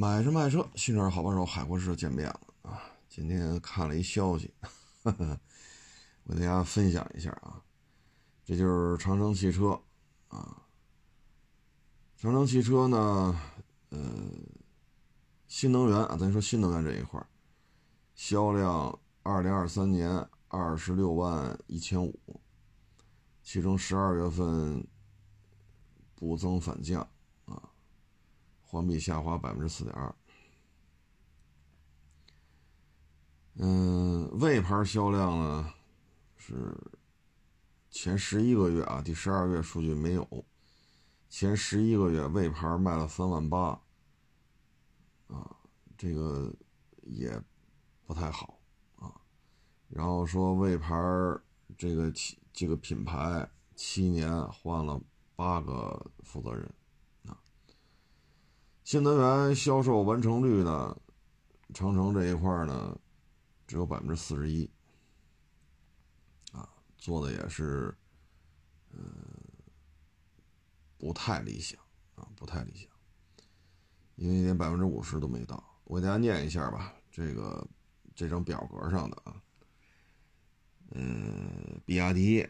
买车卖车，新车好帮手，海阔试车见面了啊！今天看了一消息，我给大家分享一下啊。这就是长城汽车啊。长城汽车呢，呃，新能源啊，咱说新能源这一块销量二零二三年二十六万一千五，其中十二月份不增反降。环比下滑百分之四点二，嗯，魏牌销量呢是前十一个月啊，第十二月数据没有，前十一个月魏牌卖了三万八，啊，这个也不太好啊。然后说魏牌这个这个品牌七年换了八个负责人。新能源销售完成率呢？长城这一块呢，只有百分之四十一，啊，做的也是，嗯，不太理想啊，不太理想，因为连百分之五十都没到。我给大家念一下吧，这个这张表格上的啊，嗯，比亚迪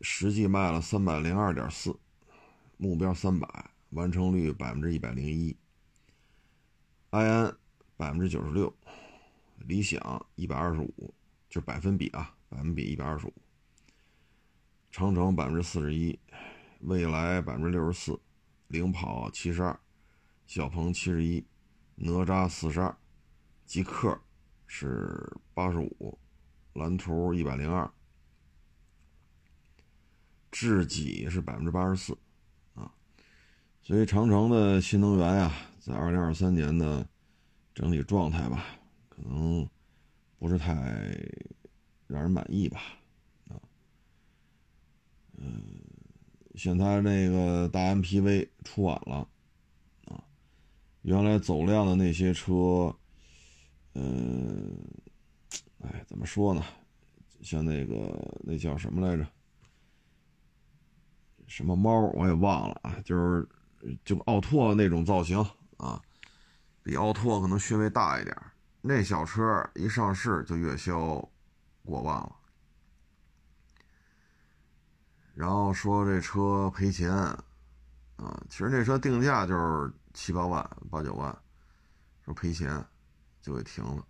实际卖了三百零二点四，目标三百。完成率百分之一百零一，埃安百分之九十六，理想一百二十五，就是百分比啊，百分比一百二十五。长城百分之四十一，蔚来百分之六十四，领跑七十二，小鹏七十一，哪吒四十二，极客是八十五，蓝图一百零二，智己是百分之八十四。所以长城的新能源呀，在二零二三年的整体状态吧，可能不是太让人满意吧，啊，嗯，像它那个大 MPV 出晚了，啊，原来走量的那些车，嗯，哎，怎么说呢？像那个那叫什么来着？什么猫我也忘了啊，就是。就奥拓那种造型啊，比奥拓可能稍微大一点。那小车一上市就月销过万了，然后说这车赔钱啊，其实这车定价就是七八万、八九万，说赔钱就给停了。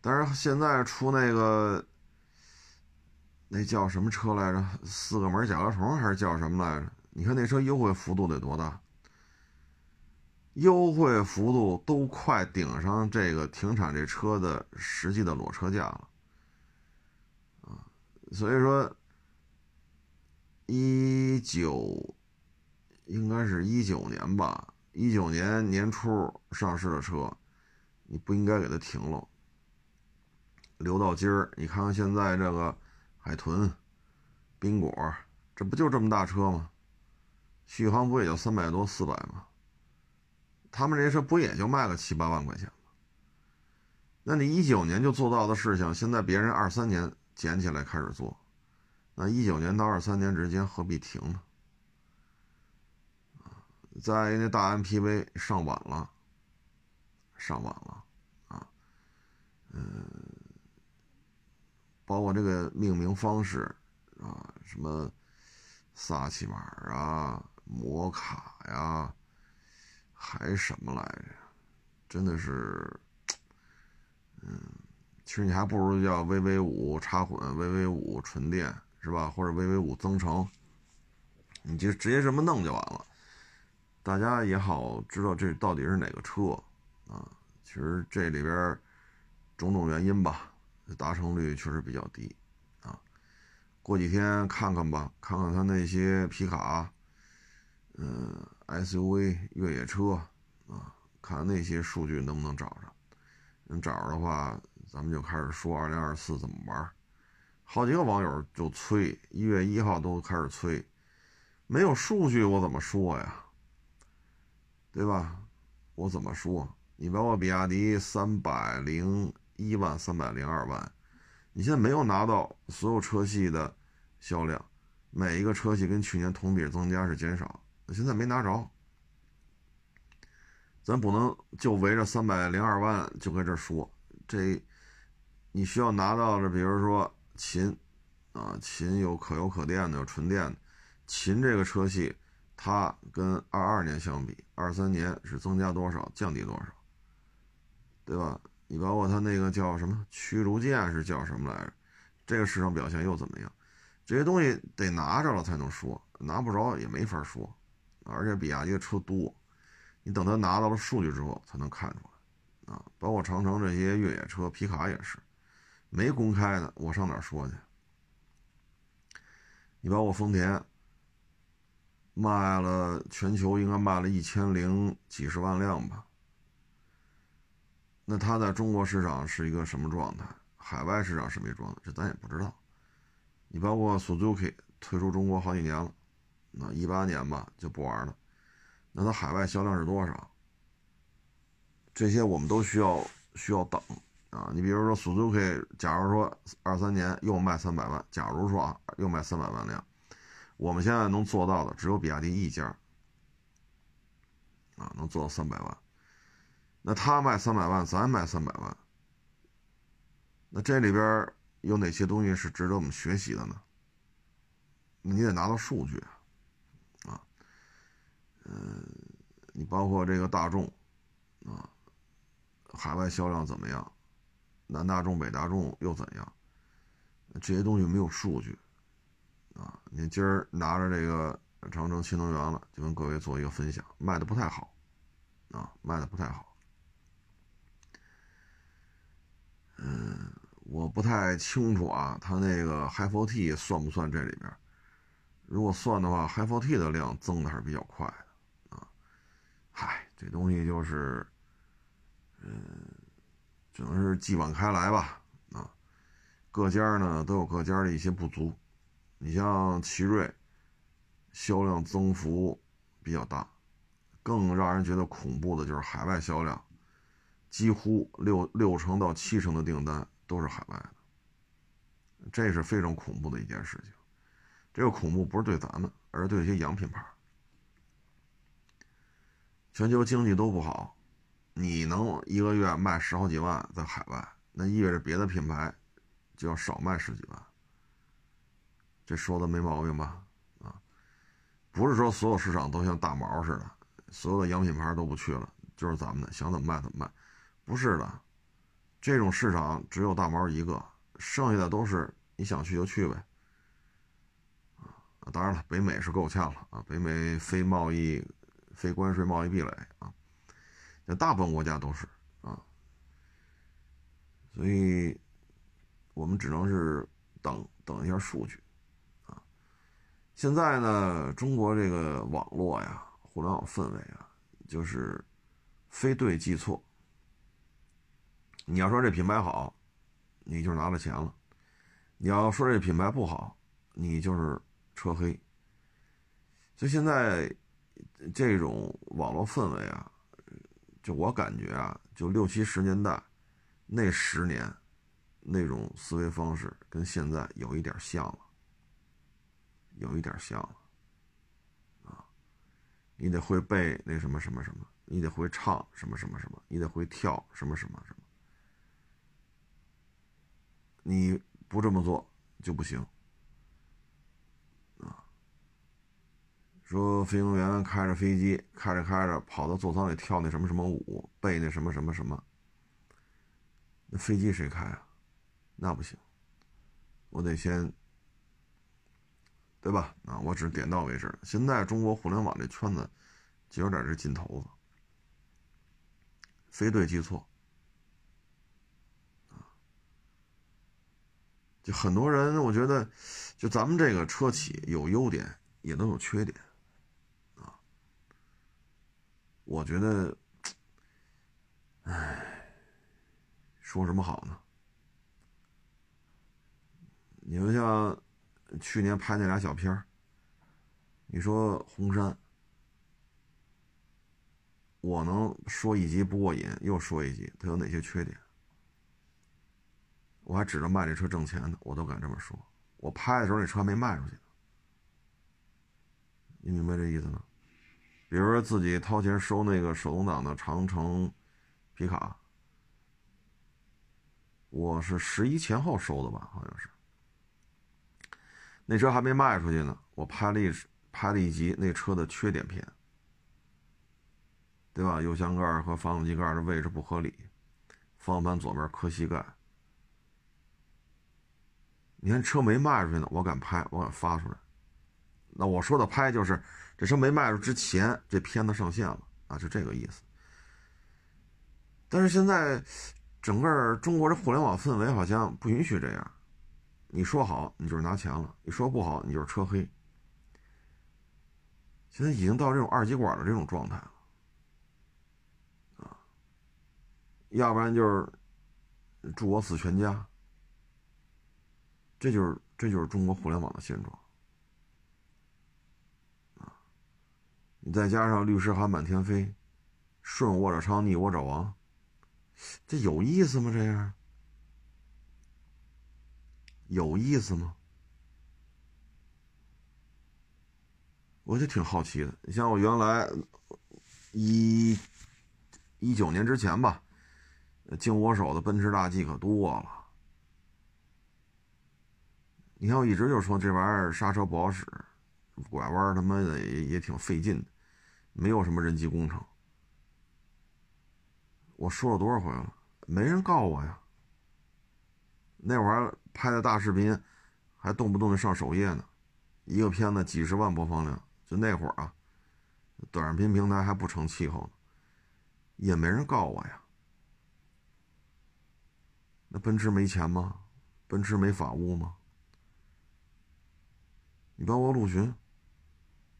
但是现在出那个那叫什么车来着？四个门甲壳虫还是叫什么来着？你看那车优惠幅度得多大？优惠幅度都快顶上这个停产这车的实际的裸车价了，啊，所以说一九应该是一九年吧，一九年年初上市的车，你不应该给它停了，留到今儿。你看看现在这个海豚、宾果，这不就这么大车吗？续航不也就三百多四百吗？他们这车不也就卖个七八万块钱吗？那你一九年就做到的事情，现在别人二三年捡起来开始做，那一九年到二三年之间何必停呢？在那大 MPV 上晚了，上晚了啊，嗯，包括这个命名方式啊，什么萨琪玛啊。摩卡呀，还什么来着？真的是，嗯，其实你还不如叫 VV 五插混，VV 五纯电是吧？或者 VV 五增程，你就直接这么弄就完了。大家也好知道这到底是哪个车啊？其实这里边种种原因吧，达成率确实比较低啊。过几天看看吧，看看他那些皮卡。嗯，SUV 越野车啊，看那些数据能不能找着。能找着的话，咱们就开始说二零二四怎么玩。好几个网友就催，一月一号都开始催，没有数据我怎么说呀？对吧？我怎么说？你包括比亚迪三百零一万、三百零二万，你现在没有拿到所有车系的销量，每一个车系跟去年同比增加是减少。现在没拿着，咱不能就围着三百零二万就跟这说，这你需要拿到的，比如说秦，啊，秦有可油可电的，有纯电的，秦这个车系，它跟二二年相比，二三年是增加多少，降低多少，对吧？你包括它那个叫什么驱逐舰是叫什么来着？这个市场表现又怎么样？这些东西得拿着了才能说，拿不着也没法说，而且比亚迪的车多。你等他拿到了数据之后才能看出来，啊，包括长城这些越野车、皮卡也是，没公开的，我上哪说去？你包括丰田，卖了全球应该卖了一千零几十万辆吧？那它在中国市场是一个什么状态？海外市场什么状态？这咱也不知道。你包括 Suzuki 退出中国好几年了，那一八年吧就不玩了。那它海外销量是多少？这些我们都需要需要等啊！你比如说，Suzuki，假如说二三年又卖三百万，假如说啊又卖三百万辆，我们现在能做到的只有比亚迪一家啊，能做到三百万。那他卖三百万，咱卖三百万，那这里边有哪些东西是值得我们学习的呢？你得拿到数据。嗯，你包括这个大众，啊，海外销量怎么样？南大众、北大众又怎样？这些东西没有数据，啊，你今儿拿着这个长城新能源了，就跟各位做一个分享，卖的不太好，啊，卖的不太好。嗯，我不太清楚啊，它那个 h i f o t 算不算这里边？如果算的话 h i f o t 的量增的还是比较快。嗨，这东西就是，嗯，只能是继往开来吧。啊，各家呢都有各家的一些不足。你像奇瑞，销量增幅比较大，更让人觉得恐怖的就是海外销量，几乎六六成到七成的订单都是海外的，这是非常恐怖的一件事情。这个恐怖不是对咱们，而是对一些洋品牌。全球经济都不好，你能一个月卖十好几万在海外，那意味着别的品牌就要少卖十几万。这说的没毛病吧？啊，不是说所有市场都像大毛似的，所有的洋品牌都不去了，就是咱们的想怎么卖怎么卖，不是的，这种市场只有大毛一个，剩下的都是你想去就去呗。啊，当然了，北美是够呛了啊，北美非贸易。非关税贸易壁垒啊，那大部分国家都是啊，所以我们只能是等等一下数据啊。现在呢，中国这个网络呀，互联网氛围啊，就是非对即错。你要说这品牌好，你就拿了钱了；你要说这品牌不好，你就是车黑。所以现在。这种网络氛围啊，就我感觉啊，就六七十年代那十年那种思维方式，跟现在有一点像了，有一点像了啊！你得会背那什么什么什么，你得会唱什么什么什么，你得会跳什么什么什么，你不这么做就不行。说飞行员开着飞机，开着开着跑到座舱里跳那什么什么舞，背那什么什么什么。那飞机谁开啊？那不行，我得先，对吧？啊，我只是点到为止。现在中国互联网这圈子就有点这劲头子，非对即错，就很多人，我觉得，就咱们这个车企有优点，也都有缺点。我觉得，唉，说什么好呢？你们像去年拍那俩小片儿，你说红山，我能说一集不过瘾，又说一集，它有哪些缺点？我还指着卖这车挣钱呢，我都敢这么说。我拍的时候那车还没卖出去呢，你明白这意思吗？比如说自己掏钱收那个手动挡的长城皮卡，我是十一前后收的吧，好像是。那车还没卖出去呢，我拍了一拍了一集那车的缺点片，对吧？油箱盖和发动机盖的位置不合理，方向盘左边磕膝盖。你看车没卖出去呢，我敢拍，我敢发出来。那我说的拍就是这车没卖出之前，这片子上线了啊，就这个意思。但是现在整个中国这互联网氛围好像不允许这样。你说好，你就是拿钱了；你说不好，你就是车黑。现在已经到这种二极管的这种状态了，啊，要不然就是祝我死全家。这就是这就是中国互联网的现状，你再加上律师函满天飞，顺我者昌，逆我者亡，这有意思吗？这样？有意思吗？我就挺好奇的。你像我原来一一九年之前吧，经我手的奔驰大 G 可多了。你看我一直就说这玩意儿刹车不好使，拐弯他妈的也也挺费劲的，没有什么人机工程。我说了多少回了，没人告我呀。那会儿拍的大视频，还动不动就上首页呢，一个片子几十万播放量，就那会儿啊，短视频平台还不成气候呢，也没人告我呀。那奔驰没钱吗？奔驰没法务吗？你包括陆巡，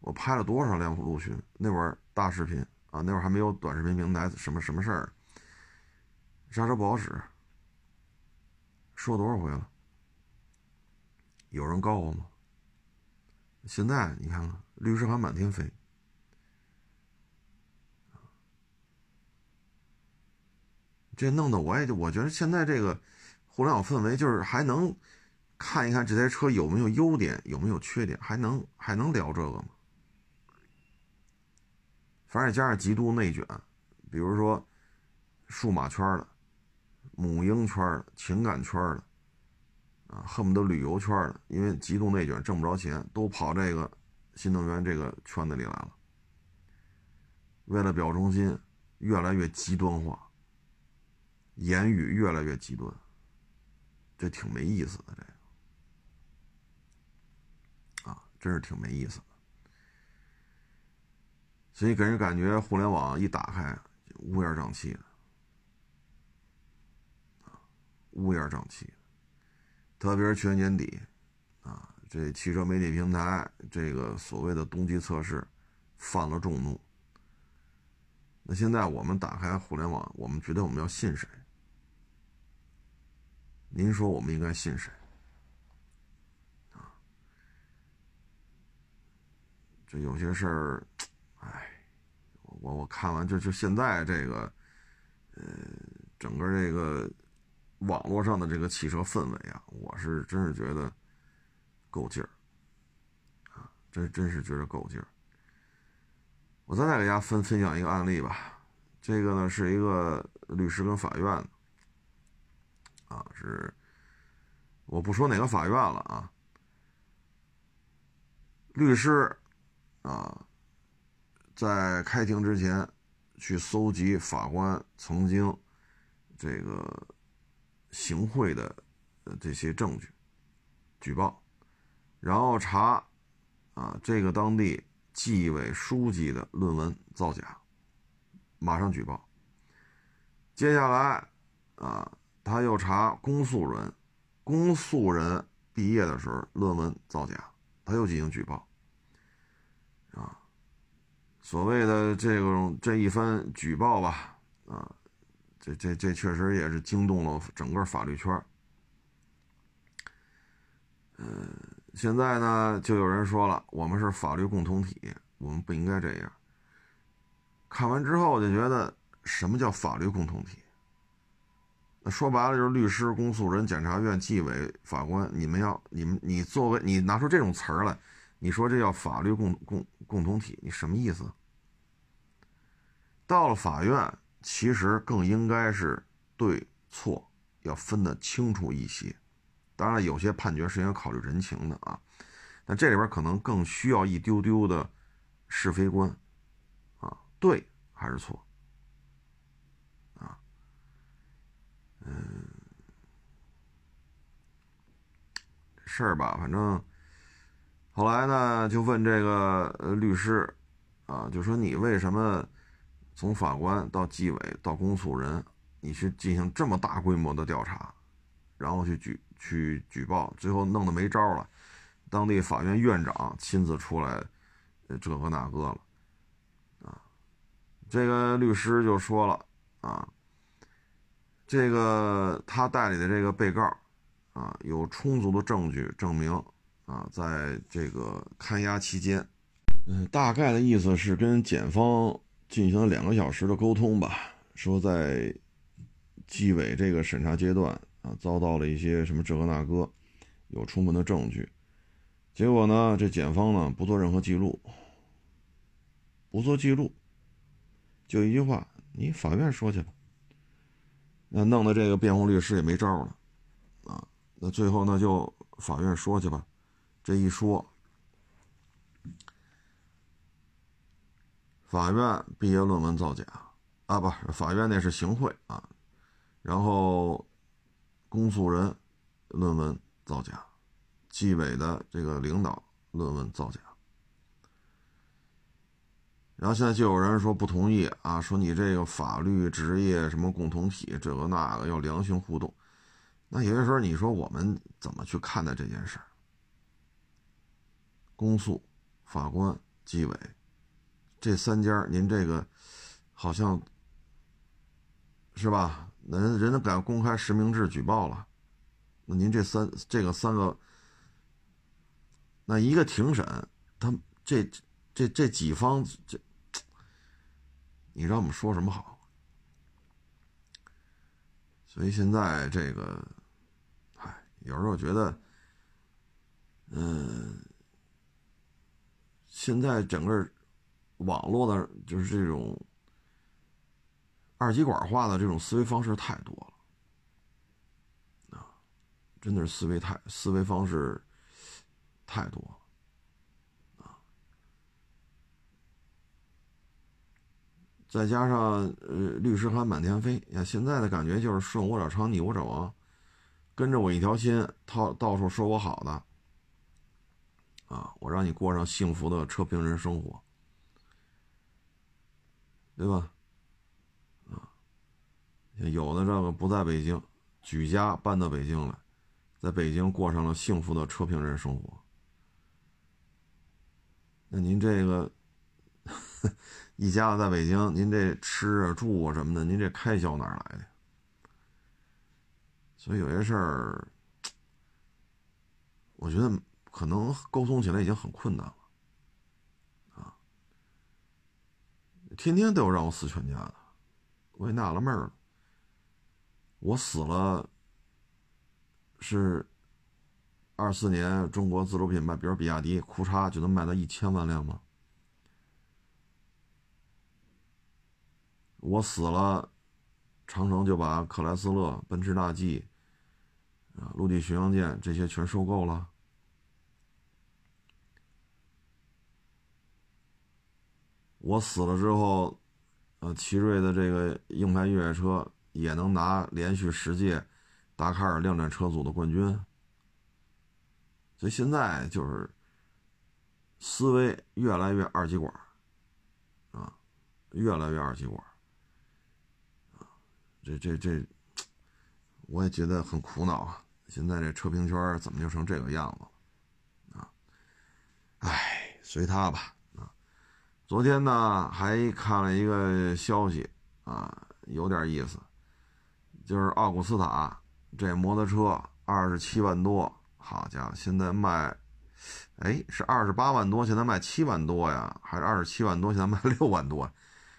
我拍了多少辆陆巡？那会儿大视频啊，那会儿还没有短视频平台，什么什么事儿？刹车不好使。说多少回了？有人告我吗？现在你看看，律师函满天飞，这弄得我也就我觉得现在这个互联网氛围，就是还能看一看这台车有没有优点，有没有缺点，还能还能聊这个吗？反正加上极度内卷，比如说数码圈的。母婴圈的、情感圈的，啊，恨不得旅游圈的，因为极度内卷，挣不着钱，都跑这个新能源这个圈子里来了。为了表忠心，越来越极端化，言语越来越极端，这挺没意思的，这个啊，真是挺没意思的。所以给人感觉，互联网一打开，乌烟瘴气的。乌烟瘴气，特别是去年年底，啊，这汽车媒体平台这个所谓的冬季测试，犯了众怒。那现在我们打开互联网，我们觉得我们要信谁？您说我们应该信谁？啊，这有些事儿，我我看完就就现在这个，呃，整个这个。网络上的这个汽车氛围啊，我是真是觉得够劲儿啊，真真是觉得够劲儿。我再再给大家分分享一个案例吧，这个呢是一个律师跟法院啊，是我不说哪个法院了啊，律师啊，在开庭之前去搜集法官曾经这个。行贿的这些证据，举报，然后查啊，这个当地纪委书记的论文造假，马上举报。接下来啊，他又查公诉人，公诉人毕业的时候论文造假，他又进行举报。所谓的这种这一番举报吧，啊。这这这确实也是惊动了整个法律圈嗯，现在呢，就有人说了，我们是法律共同体，我们不应该这样。看完之后，我就觉得，什么叫法律共同体？那说白了就是律师、公诉人、检察院、纪委、法官，你们要你们你作为你拿出这种词儿来，你说这叫法律共共共同体，你什么意思？到了法院，其实更应该是对错要分得清楚一些。当然，有些判决是应该考虑人情的啊，那这里边可能更需要一丢丢的是非观啊，对还是错啊？嗯，事儿吧，反正后来呢，就问这个律师啊，就说你为什么从法官到纪委到公诉人，你去进行这么大规模的调查，然后去举。去举报，最后弄得没招了，当地法院院长亲自出来，这个那个了，啊，这个律师就说了啊，这个他代理的这个被告啊，有充足的证据证明啊，在这个看押期间，嗯，大概的意思是跟检方进行了两个小时的沟通吧，说在纪委这个审查阶段。啊，遭到了一些什么这个那个，有充分的证据，结果呢，这检方呢不做任何记录，不做记录，就一句话，你法院说去吧。那弄得这个辩护律师也没招了，啊，那最后那就法院说去吧，这一说，法院毕业论文造假，啊不，法院那是行贿啊，然后。公诉人论文造假，纪委的这个领导论文造假，然后现在就有人说不同意啊，说你这个法律职业什么共同体这个那个要良性互动，那有些时候你说我们怎么去看待这件事儿？公诉、法官、纪委这三家，您这个好像是吧？人人家敢公开实名制举报了，那您这三这个三个，那一个庭审，他这这这几方这，你让我们说什么好？所以现在这个，唉，有时候觉得，嗯，现在整个网络的，就是这种。二极管化的这种思维方式太多了，啊，真的是思维太思维方式太多了，啊，再加上呃律师函满天飞，呀，现在的感觉就是顺我者昌，逆我者亡，跟着我一条心，套到处说我好的，啊，我让你过上幸福的车评人生活，对吧？啊有的这个不在北京，举家搬到北京来，在北京过上了幸福的车评人生活。那您这个 一家子在北京，您这吃啊、住啊什么的，您这开销哪来的？所以有些事儿，我觉得可能沟通起来已经很困难了，啊，天天都有让我死全家的，我也纳了闷了。我死了，是二四年中国自主品牌，比如比亚迪，库叉就能卖到一千万辆吗？我死了，长城就把克莱斯勒、奔驰大 G、啊陆地巡洋舰这些全收购了。我死了之后，呃，奇瑞的这个硬派越野车。也能拿连续十届达喀尔量产车组的冠军，所以现在就是思维越来越二极管啊，越来越二极管啊，这这这，我也觉得很苦恼啊！现在这车评圈怎么就成这个样子了啊？哎，随他吧！昨天呢还看了一个消息啊，有点意思。就是奥古斯塔这摩托车二十七万多，好家伙，现在卖，哎，是二十八万多，现在卖七万多呀？还是二十七万多，现在卖六万多？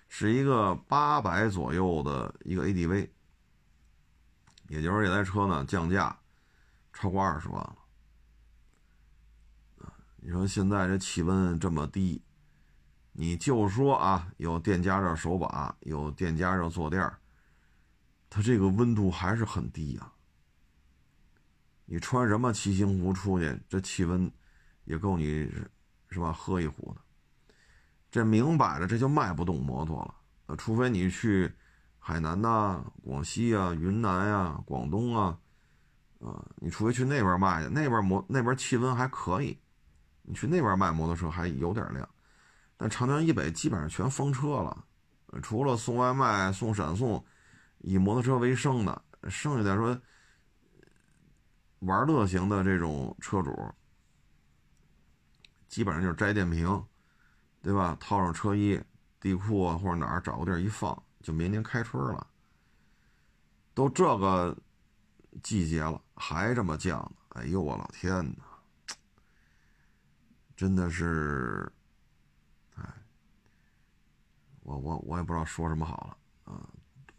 是一个八百左右的一个 ADV，也就是这台车呢降价超过二十万了。你说现在这气温这么低，你就说啊，有电加热手把，有电加热坐垫它这个温度还是很低呀。你穿什么骑行服出去，这气温也够你是吧喝一壶的。这明摆着这就卖不动摩托了，除非你去海南呐、广西啊、云南呀、广东啊，啊，你除非去那边卖去，那边摩那边气温还可以，你去那边卖摩托车还有点亮，但长江以北基本上全封车了，除了送外卖、送闪送，以摩托车为生的，剩下的说玩乐型的这种车主，基本上就是摘电瓶。对吧？套上车衣、地库啊，或者哪儿找个地儿一放，就明年开春了。都这个季节了，还这么降哎呦我老天哪！真的是，我我我也不知道说什么好了啊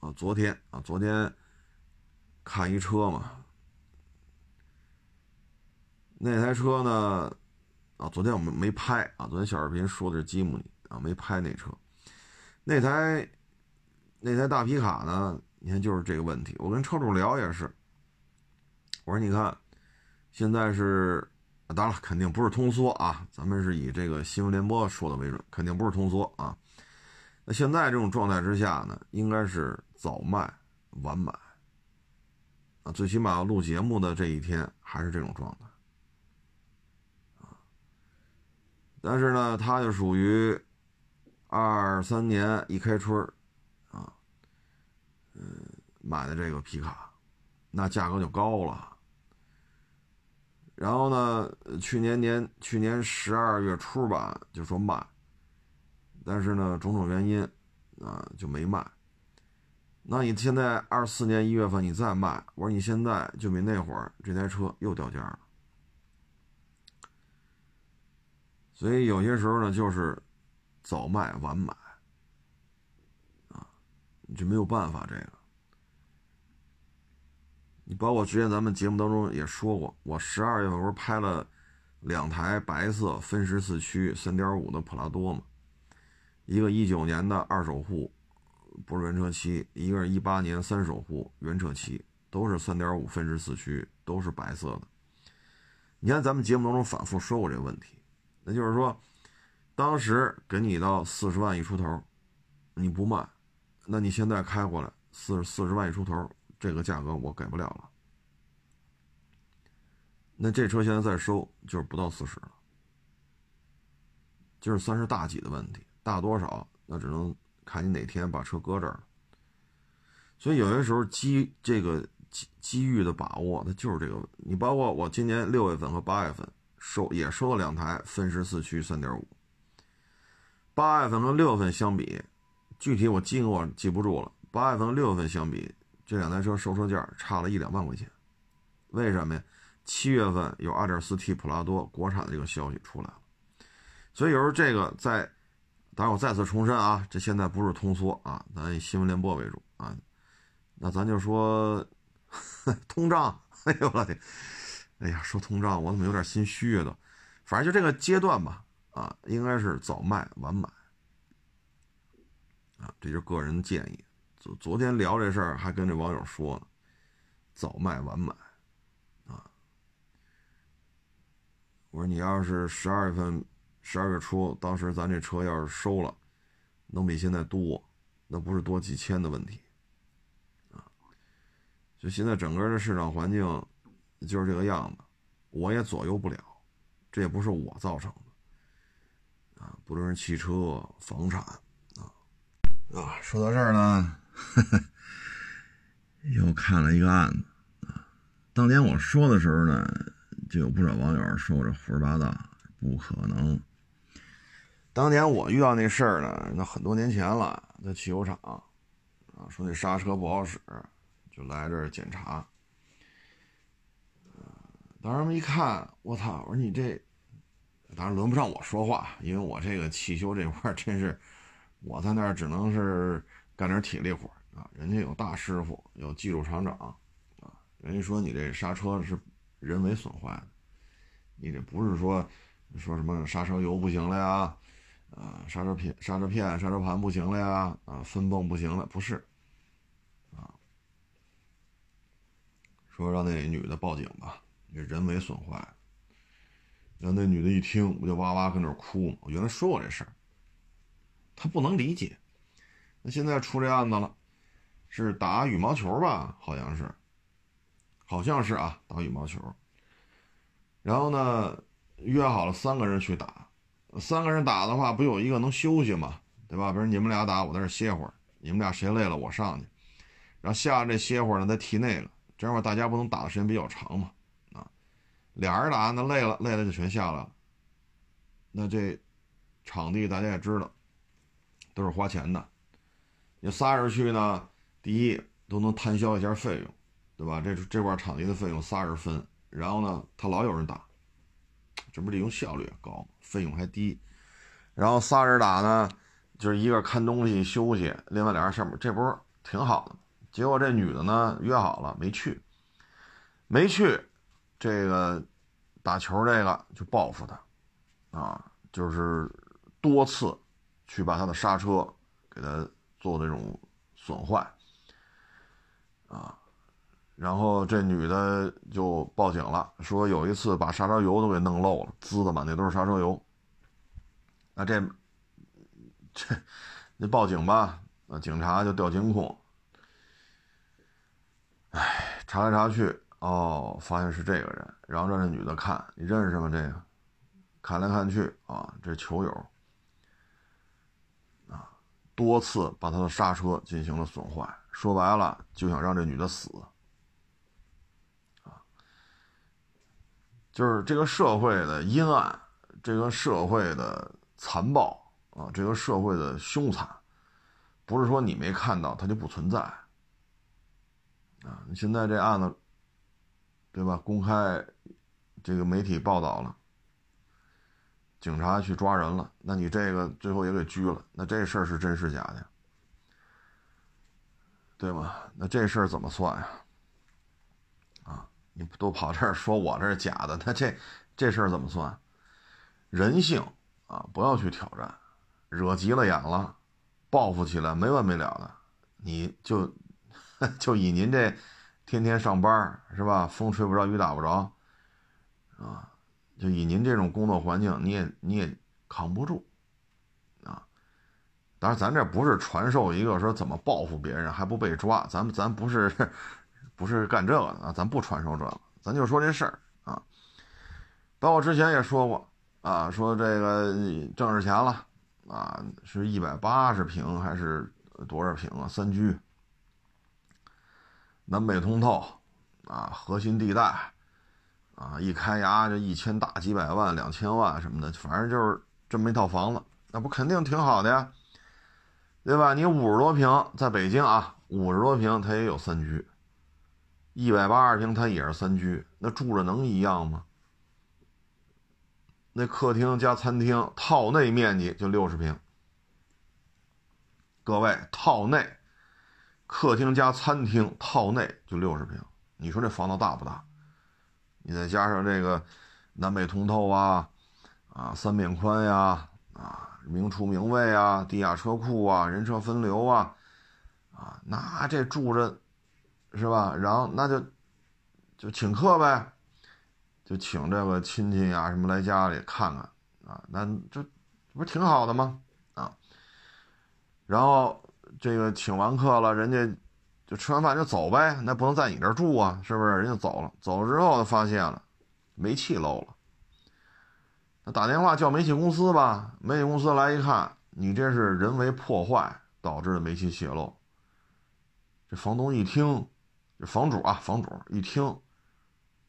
啊！昨天啊，昨天看一车嘛，那台车呢？啊，昨天我们没拍啊。昨天小视频说的是吉姆尼啊，没拍那车。那台那台大皮卡呢？你看就是这个问题。我跟车主聊也是，我说你看，现在是当然了，肯定不是通缩啊。咱们是以这个新闻联播说的为准，肯定不是通缩啊。那现在这种状态之下呢，应该是早卖晚买啊。最起码录节目的这一天还是这种状态。但是呢，他就属于二三年一开春啊，嗯，买的这个皮卡，那价格就高了。然后呢，去年年去年十二月初吧，就说卖，但是呢，种种原因啊，就没卖。那你现在二四年一月份你再卖，我说你现在就比那会儿这台车又掉价了。所以有些时候呢，就是早卖晚买，啊，你就没有办法。这个，你包括之前咱们节目当中也说过，我十二月份不是拍了两台白色分时四驱三点五的普拉多嘛？一个一九年的二手户，不是原车漆，一个是一八年三手户原车漆，都是三点五分时四驱，都是白色的。你看咱们节目当中反复说过这个问题。那就是说，当时给你到四十万一出头，你不卖，那你现在开过来四四十万一出头，这个价格我给不了了。那这车现在再收就是不到四十了，就是算是大几的问题，大多少那只能看你哪天把车搁这儿了。所以有些时候机这个机机遇的把握，它就是这个。你包括我今年六月份和八月份。收也收了两台分时四驱三点五，八月份和六月份相比，具体我金额我记不住了。八月份和六月份相比，这两台车收车价差了一两万块钱。为什么呀？七月份有 2.4T 普拉多国产的这个消息出来了，所以有时候这个在，当然我再次重申啊，这现在不是通缩啊，咱以新闻联播为主啊。那咱就说 通胀，哎呦我天！哎呀，说通胀，我怎么有点心虚啊？都，反正就这个阶段吧，啊，应该是早卖晚买，啊，这就是个人建议。昨昨天聊这事儿，还跟这网友说呢，早卖晚买，啊，我说你要是十二月份、十二月初，当时咱这车要是收了，能比现在多，那不是多几千的问题，啊，就现在整个的市场环境。就是这个样子，我也左右不了，这也不是我造成的啊！不论是汽车、房产啊啊，说到这儿呢，又看了一个案子啊。当年我说的时候呢，就有不少网友说我这胡说八道，不可能。当年我遇到那事儿呢，那很多年前了，在汽修厂啊，说那刹车不好使，就来这儿检查。当时一看，我操！我说你这，当然轮不上我说话，因为我这个汽修这块真是，我在那儿只能是干点体力活啊。人家有大师傅，有技术厂长啊。人家说你这刹车是人为损坏的，你这不是说说什么刹车油不行了呀，啊，刹车片、刹车片、刹车盘不行了呀，啊，分泵不行了，不是，啊，说让那女的报警吧，这人为损坏，让那女的一听，不就哇哇跟那哭吗？我原来说过这事儿，她不能理解，那现在出这案子了，是打羽毛球吧？好像是，好像是啊，打羽毛球，然后呢，约好了三个人去打。三个人打的话，不有一个能休息吗？对吧？比如你们俩打，我在这歇会儿。你们俩谁累了，我上去，然后下这歇会儿呢，再踢那个。这样吧，大家不能打的时间比较长嘛？啊，俩人打那累了，累了就全下来了。那这场地大家也知道，都是花钱的。你仨人去呢，第一都能摊销一下费用，对吧？这这块场地的费用仨人分，然后呢，他老有人打。这不利用效率也高，费用还低，然后仨人打呢，就是一个看东西休息，另外俩人上面，这不是挺好的？结果这女的呢约好了没去，没去，这个打球这个就报复他，啊，就是多次去把他的刹车给他做这种损坏，啊。然后这女的就报警了，说有一次把刹车油都给弄漏了，滋的满地都是刹车油。那这这那报警吧，那警察就调监控。哎，查来查去，哦，发现是这个人，然后让这女的看，你认识吗？这个，看来看去啊，这球友啊，多次把他的刹车进行了损坏，说白了就想让这女的死。就是这个社会的阴暗，这个社会的残暴啊，这个社会的凶残，不是说你没看到它就不存在啊。现在这案子，对吧？公开这个媒体报道了，警察去抓人了，那你这个最后也给拘了，那这事儿是真是假的？对吗？那这事儿怎么算呀？你都跑这儿说我这是假的，那这这事儿怎么算？人性啊，不要去挑战，惹急了眼了，报复起来没完没了的。你就 就以您这天天上班是吧？风吹不着，雨打不着啊，就以您这种工作环境，你也你也扛不住啊。当然，咱这不是传授一个说怎么报复别人还不被抓，咱们咱不是。不是干这个的啊，咱不传授这个，咱就说这事儿啊。包括之前也说过啊，说这个挣着钱了啊，是一百八十平还是多少平啊？三居，南北通透啊，核心地带啊，一开牙就一千大几百万、两千万什么的，反正就是这么一套房子，那不肯定挺好的呀，对吧？你五十多平，在北京啊，五十多平它也有三居。一百八十平，它也是三居，那住着能一样吗？那客厅加餐厅套内面积就六十平。各位，套内，客厅加餐厅套内就六十平，你说这房子大不大？你再加上这个南北通透啊，啊，三面宽呀，啊，明厨明卫啊，地下车库啊，人车分流啊，啊，那这住着。是吧？然后那就就请客呗，就请这个亲戚呀什么来家里看看啊，那这不挺好的吗？啊，然后这个请完客了，人家就吃完饭就走呗，那不能在你这住啊，是不是？人家走了，走了之后就发现了煤气漏了，那打电话叫煤气公司吧，煤气公司来一看，你这是人为破坏导致的煤气泄漏，这房东一听。这房主啊，房主一听，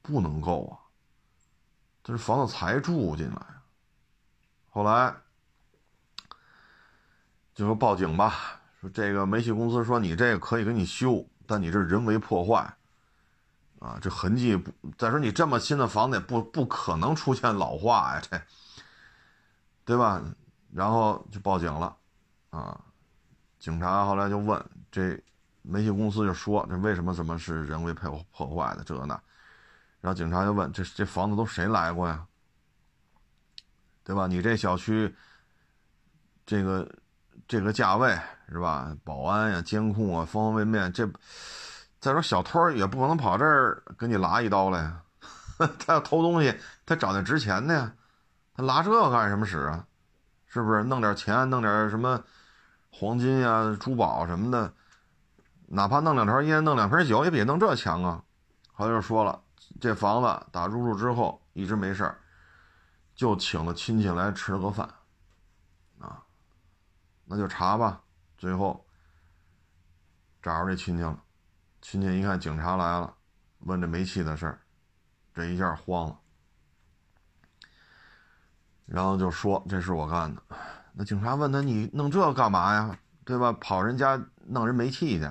不能够啊，这是房子才住进来，后来就说报警吧，说这个煤气公司说你这个可以给你修，但你这人为破坏，啊，这痕迹不，再说你这么新的房子也不不可能出现老化呀，这，对吧？然后就报警了，啊，警察后来就问这。煤气公司就说：“这为什么怎么是人为破破坏的？这呢？”然后警察就问：“这这房子都谁来过呀？对吧？你这小区这个这个价位是吧？保安呀、监控啊，方方面面，这再说小偷也不可能跑这儿给你拉一刀来呀。他要偷东西，他找那值钱的呀，他拉这干什么使啊？是不是弄点钱，弄点什么黄金呀、珠宝什么的，哪怕弄两条烟、弄两瓶酒，也比弄这强啊！后来就说了，这房子打入住之后一直没事儿，就请了亲戚来吃了个饭，啊，那就查吧。最后找着这亲戚了，亲戚一看警察来了，问这煤气的事儿。这一下慌了，然后就说这是我干的。那警察问他：“你弄这干嘛呀？对吧？跑人家弄人煤气去？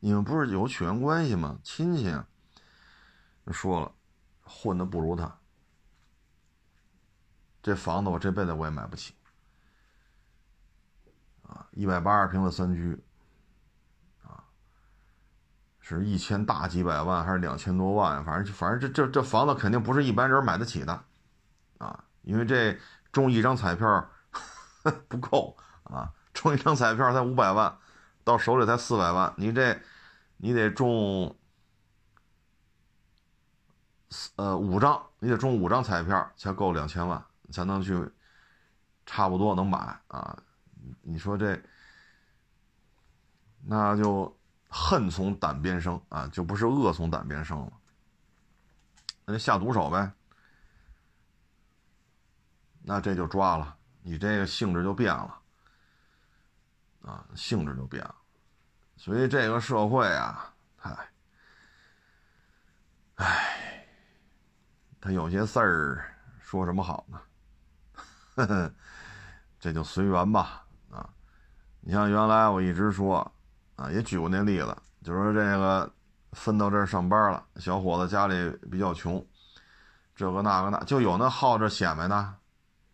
你们不是有血缘关系吗？亲戚。”说了，混的不如他。这房子我这辈子我也买不起。啊，一百八十平的三居啊。是一千大几百万还是两千多万？反正反正这这这房子肯定不是一般人买得起的，啊，因为这中一张彩票 不够啊，中一张彩票才五百万，到手里才四百万，你这你得中呃五张，你得中五张彩票才够两千万，才能去差不多能买啊，你说这那就。恨从胆边生啊，就不是恶从胆边生了，那就下毒手呗。那这就抓了，你这个性质就变了，啊，性质就变了。所以这个社会啊，唉，唉，他有些事儿说什么好呢？呵呵，这就随缘吧，啊，你像原来我一直说。啊，也举过那例子，就说这个分到这儿上班了，小伙子家里比较穷，这个那个那，就有那好着显摆的，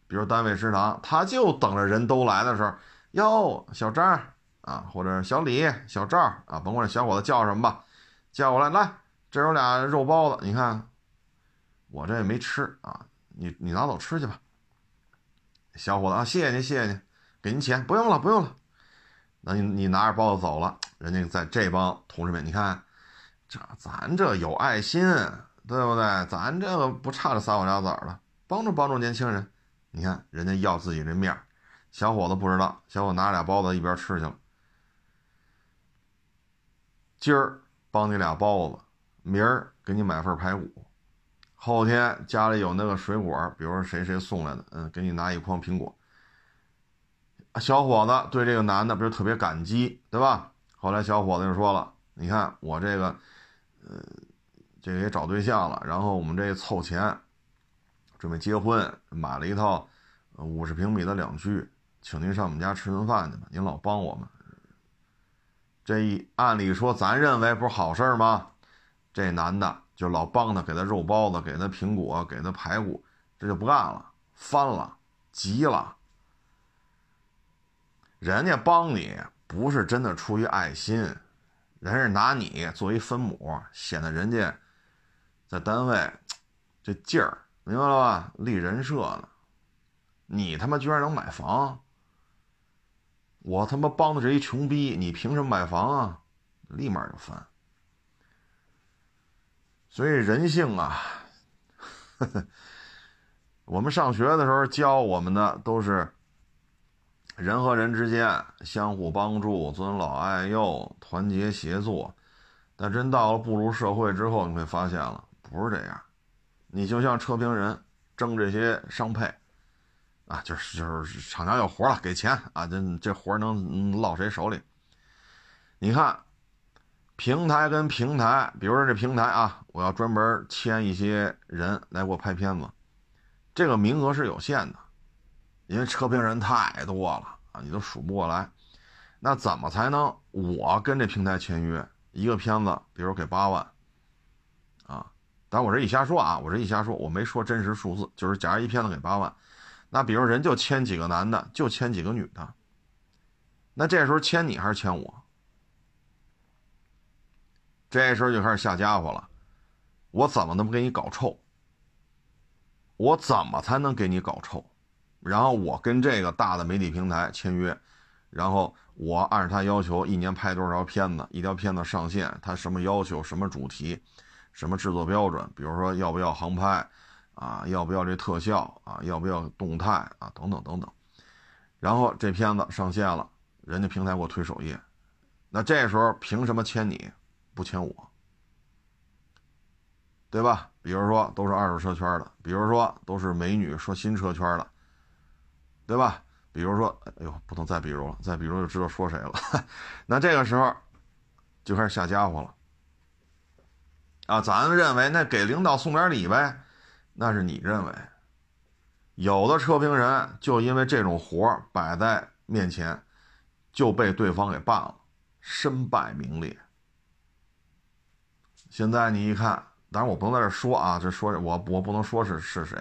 比如单位食堂，他就等着人都来的时候，哟，小张啊，或者小李、小赵啊，甭管这小伙子叫什么吧，叫过来，来，这有俩肉包子，你看，我这也没吃啊，你你拿走吃去吧。小伙子啊，谢谢您，谢谢您，给您钱，不用了，不用了。那你你拿着包子走了，人家在这帮同事们，你看，这咱这有爱心，对不对？咱这个不差这仨瓜俩枣的，帮助帮助年轻人。你看人家要自己这面小伙子不知道，小伙拿着俩包子一边吃去了。今儿帮你俩包子，明儿给你买份排骨，后天家里有那个水果，比如说谁谁送来的，嗯，给你拿一筐苹果。小伙子对这个男的不是特别感激，对吧？后来小伙子就说了：“你看我这个，呃，这个也找对象了，然后我们这凑钱，准备结婚，买了一套五十平米的两居，请您上我们家吃顿饭去吧。您老帮我们，这一按理说咱认为不是好事吗？这男的就老帮他，给他肉包子，给他苹果，给他排骨，这就不干了，翻了，急了。”人家帮你不是真的出于爱心，人是拿你作为分母，显得人家在单位这劲儿，明白了吧？立人设呢。你他妈居然能买房？我他妈帮的是一穷逼，你凭什么买房啊？立马就翻。所以人性啊，呵 呵我们上学的时候教我们的都是。人和人之间相互帮助、尊老爱幼、团结协作，但真到了步入社会之后，你会发现了不是这样。你就像车评人争这些商配，啊，就是就是厂家有活了给钱啊，这这活能落谁手里？你看，平台跟平台，比如说这平台啊，我要专门签一些人来给我拍片子，这个名额是有限的。因为车评人太多了啊，你都数不过来。那怎么才能我跟这平台签约一个片子，比如给八万啊？但我这一瞎说啊，我这一瞎说，我没说真实数字，就是假如一片子给八万，那比如人就签几个男的，就签几个女的，那这时候签你还是签我？这时候就开始下家伙了，我怎么能不给你搞臭？我怎么才能给你搞臭？然后我跟这个大的媒体平台签约，然后我按照他要求一年拍多少条片子，一条片子上线，他什么要求，什么主题，什么制作标准，比如说要不要航拍，啊，要不要这特效啊，要不要动态啊，等等等等。然后这片子上线了，人家平台给我推首页，那这时候凭什么签你，不签我？对吧？比如说都是二手车圈的，比如说都是美女说新车圈的，对吧？比如说，哎呦，不能再比如了，再比如就知道说谁了。那这个时候就开始下家伙了啊！咱认为那给领导送点礼呗，那是你认为。有的车评人就因为这种活摆在面前，就被对方给办了，身败名裂。现在你一看。当然我不能在这说啊，这说我我不能说是是谁。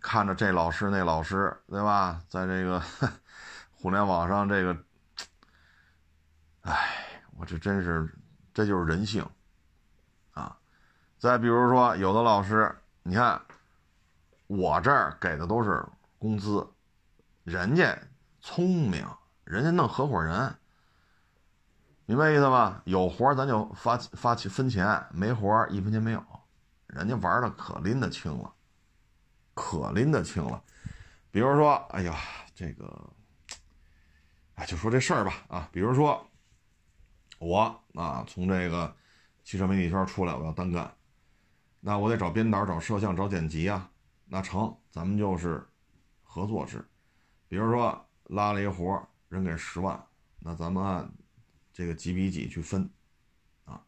看着这老师那老师，对吧？在这个 互联网上，这个，哎，我这真是，这就是人性啊！再比如说，有的老师，你看我这儿给的都是工资，人家聪明，人家弄合伙人。明白意思吧？有活咱就发发起分钱，没活一分钱没有。人家玩的可拎得清了，可拎得清了。比如说，哎呀，这个，哎，就说这事儿吧，啊，比如说我啊，从这个汽车媒体圈出来，我要单干，那我得找编导、找摄像、找剪辑啊。那成，咱们就是合作制。比如说拉了一活，人给十万，那咱们按。这个几比几去分，啊，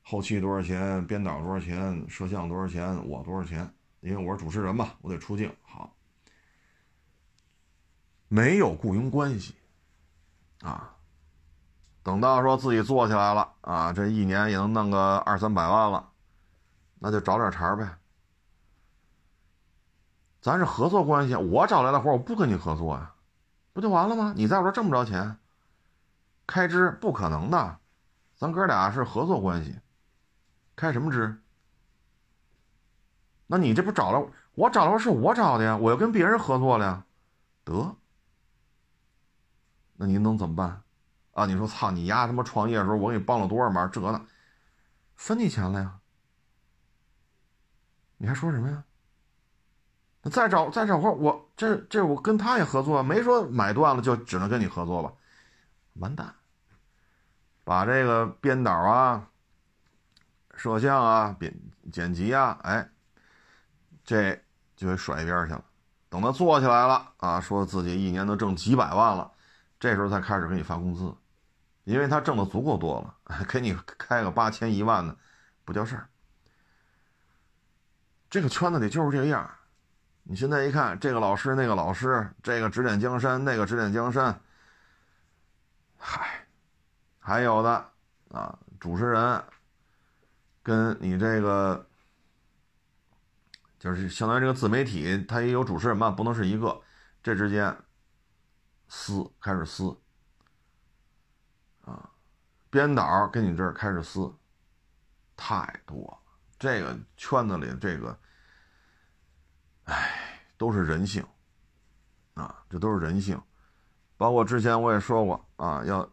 后期多少钱，编导多少钱，摄像多少钱，我多少钱？因为我是主持人嘛，我得出镜。好，没有雇佣关系，啊，等到说自己做起来了，啊，这一年也能弄个二三百万了，那就找点茬呗。咱是合作关系，我找来的活，我不跟你合作呀，不就完了吗？你在我这挣不着钱。开支不可能的，咱哥俩是合作关系，开什么支？那你这不找了我找了是我找的呀，我要跟别人合作了呀，得，那您能怎么办？啊，你说操你丫他妈创业的时候我给你帮了多少忙？这呢，分你钱了呀？你还说什么呀？再找再找活，我这这我跟他也合作，没说买断了就只能跟你合作吧？完蛋，把这个编导啊、摄像啊、编剪辑啊，哎，这就给甩一边去了。等他做起来了啊，说自己一年能挣几百万了，这时候才开始给你发工资，因为他挣的足够多了，给你开个八千一万的不叫事儿。这个圈子里就是这个样。你现在一看，这个老师那个老师，这个指点江山，那个指点江山。嗨，还有的啊，主持人跟你这个就是相当于这个自媒体，它也有主持人嘛，不能是一个，这之间撕开始撕啊，编导跟你这儿开始撕，太多。这个圈子里这个，哎，都是人性啊，这都是人性。包括之前我也说过啊，要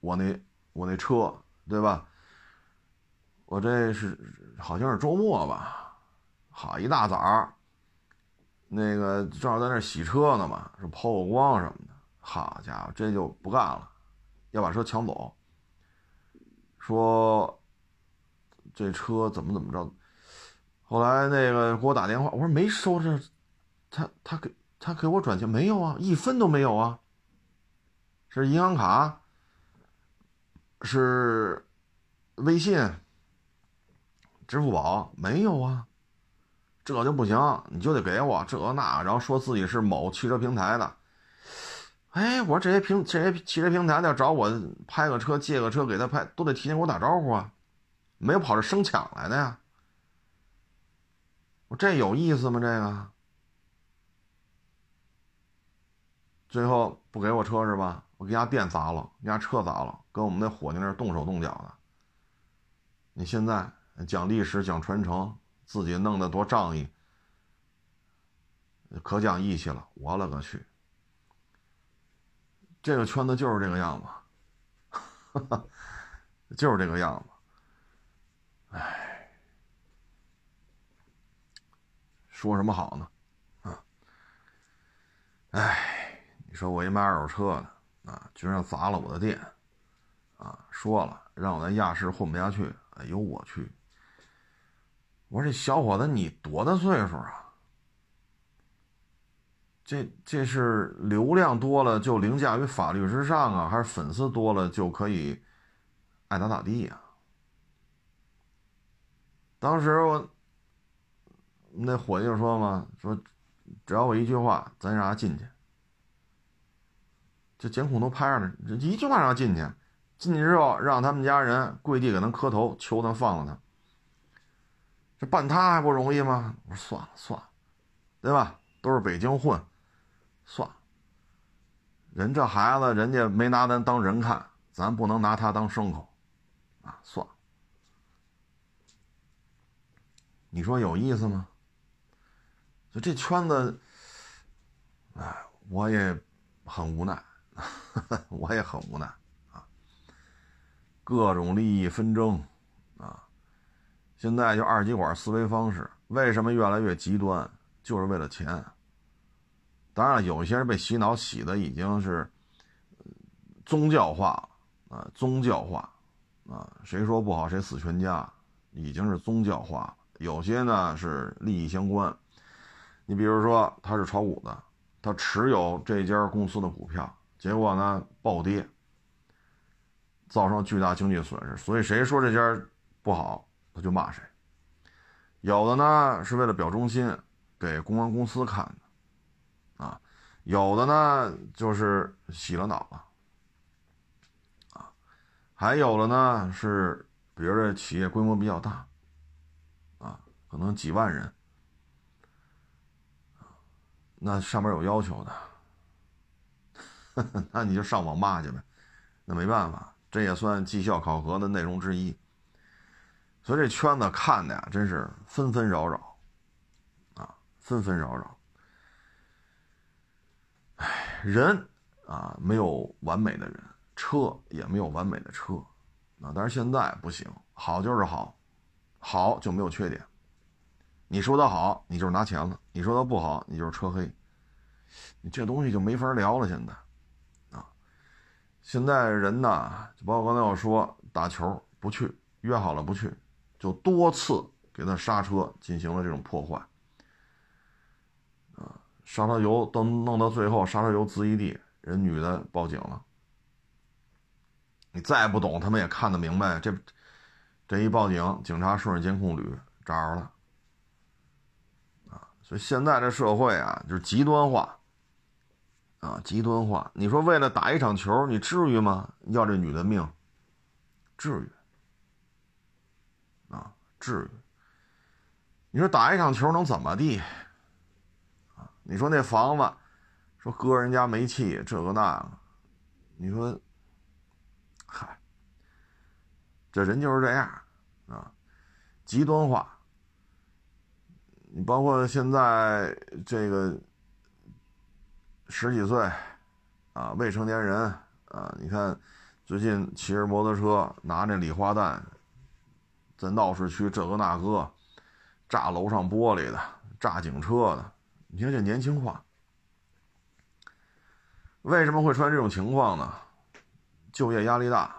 我那我那车对吧？我这是好像是周末吧，好一大早那个正好在那洗车呢嘛，说抛个光什么的，好家伙，这就不干了，要把车抢走。说这车怎么怎么着？后来那个给我打电话，我说没收这，他他给。他给我转钱没有啊？一分都没有啊！是银行卡，是微信、支付宝没有啊？这就不行，你就得给我这那，然后说自己是某汽车平台的。哎，我说这些平这些汽车平台的找我拍个车、借个车给他拍，都得提前给我打招呼啊，没有跑这生抢来的呀。我这有意思吗？这个？最后不给我车是吧？我给家店砸了，给家车砸了，跟我们那伙计那动手动脚的。你现在讲历史讲传承，自己弄得多仗义，可讲义气了。我勒个去！这个圈子就是这个样子，就是这个样子。唉，说什么好呢？啊，唉，你说我一卖二手车的啊，居然砸了我的店，啊，说了让我在亚市混不下去。哎呦我去！我说这小伙子你多大岁数啊？这这是流量多了就凌驾于法律之上啊，还是粉丝多了就可以爱咋咋地呀？当时我那伙计就说嘛，说只要我一句话，咱让他进去。这监控都拍着呢，一句话让他进去，进去之后让他们家人跪地给他磕头，求他放了他。这办他还不容易吗？我说算了算了，对吧？都是北京混。算了，人这孩子，人家没拿咱当人看，咱不能拿他当牲口，啊，算了。你说有意思吗？就这圈子，哎，我也很无奈，我也很无奈啊。各种利益纷争啊，现在就二极管思维方式，为什么越来越极端？就是为了钱。当然，有一些人被洗脑洗的已经是宗教化啊，宗教化啊，谁说不好谁死全家，已经是宗教化。有些呢是利益相关，你比如说他是炒股的，他持有这家公司的股票，结果呢暴跌，造成巨大经济损失，所以谁说这家不好，他就骂谁。有的呢是为了表忠心，给公安公司看的。啊，有的呢就是洗了脑了，啊，还有的呢是，比如这企业规模比较大，啊，可能几万人，那上面有要求的，那你就上网骂去呗，那没办法，这也算绩效考核的内容之一，所以这圈子看的呀，真是纷纷扰扰，啊，纷纷扰扰。唉，人啊，没有完美的人，车也没有完美的车，啊，但是现在不行，好就是好，好就没有缺点。你说它好，你就是拿钱了；你说它不好，你就是车黑。你这东西就没法聊了。现在，啊，现在人呢，就包括刚才我说打球不去，约好了不去，就多次给他刹车，进行了这种破坏。啊刹车油都弄到最后，刹车油滋一地，人女的报警了。你再不懂，他们也看得明白。这这一报警，警察顺着监控捋找着了。啊，所以现在这社会啊，就是极端化。啊，极端化。你说为了打一场球，你至于吗？要这女的命？至于？啊，至于？你说打一场球能怎么地？你说那房子，说搁人家煤气这个那个，你说，嗨，这人就是这样啊，极端化。你包括现在这个十几岁啊，未成年人啊，你看最近骑着摩托车拿那礼花弹，在闹市区这个那个炸楼上玻璃的，炸警车的。你看这年轻化，为什么会出现这种情况呢？就业压力大，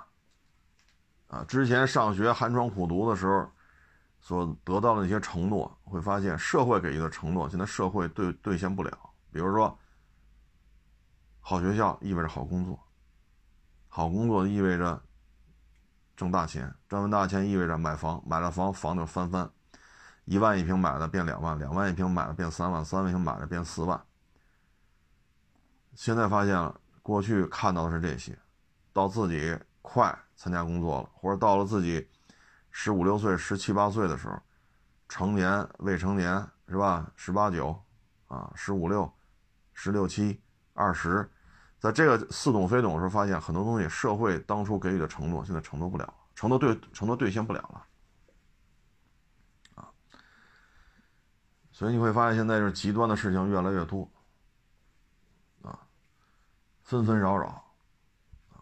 啊，之前上学寒窗苦读的时候，所得到的那些承诺，会发现社会给予的承诺，现在社会兑兑现不了。比如说，好学校意味着好工作，好工作意味着挣大钱，挣完大钱意味着买房，买了房房就翻番。一万一平买的变两万，两万一平买的变三万，三万一平买的变四万。现在发现了，过去看到的是这些，到自己快参加工作了，或者到了自己十五六岁、十七八岁的时候，成年、未成年是吧？十八九啊，十五六、十六七、二十，在这个似懂非懂的时候，发现很多东西，社会当初给予的承诺，现在承诺不了，承诺兑承诺兑现不了了。啊所以你会发现现在就是极端的事情越来越多，啊，纷纷扰扰，啊，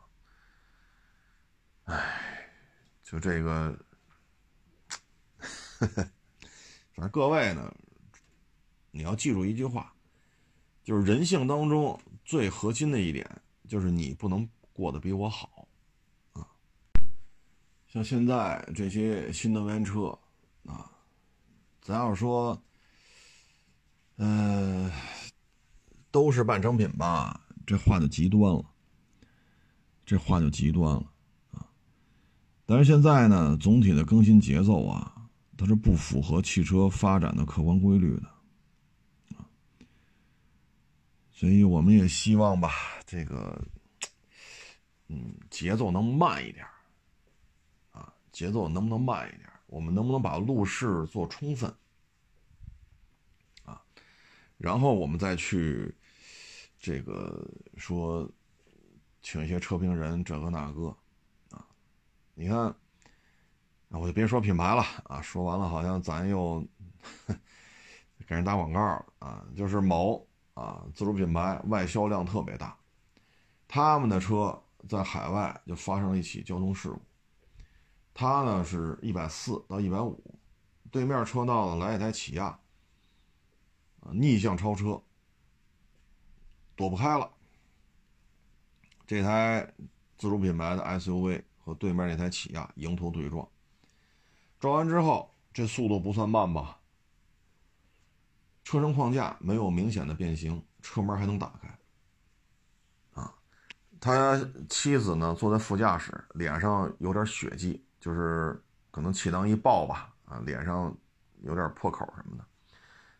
哎，就这个，反正各位呢，你要记住一句话，就是人性当中最核心的一点，就是你不能过得比我好，啊，像现在这些新能源车，啊，咱要说。呃，都是半成品吧？这话就极端了，这话就极端了啊！但是现在呢，总体的更新节奏啊，它是不符合汽车发展的客观规律的啊，所以我们也希望吧，这个，嗯，节奏能慢一点啊，节奏能不能慢一点？我们能不能把路试做充分？啊然后我们再去，这个说，请一些车评人，这个那个，啊，你看，我就别说品牌了啊，说完了好像咱又给人打广告了啊，就是某啊自主品牌外销量特别大，他们的车在海外就发生了一起交通事故，他呢是一百四到一百五，对面车道呢来一台起亚啊。逆向超车，躲不开了。这台自主品牌的 SUV 和对面那台起亚迎头对撞，撞完之后，这速度不算慢吧？车身框架没有明显的变形，车门还能打开。啊，他妻子呢坐在副驾驶，脸上有点血迹，就是可能气囊一爆吧，啊，脸上有点破口什么的。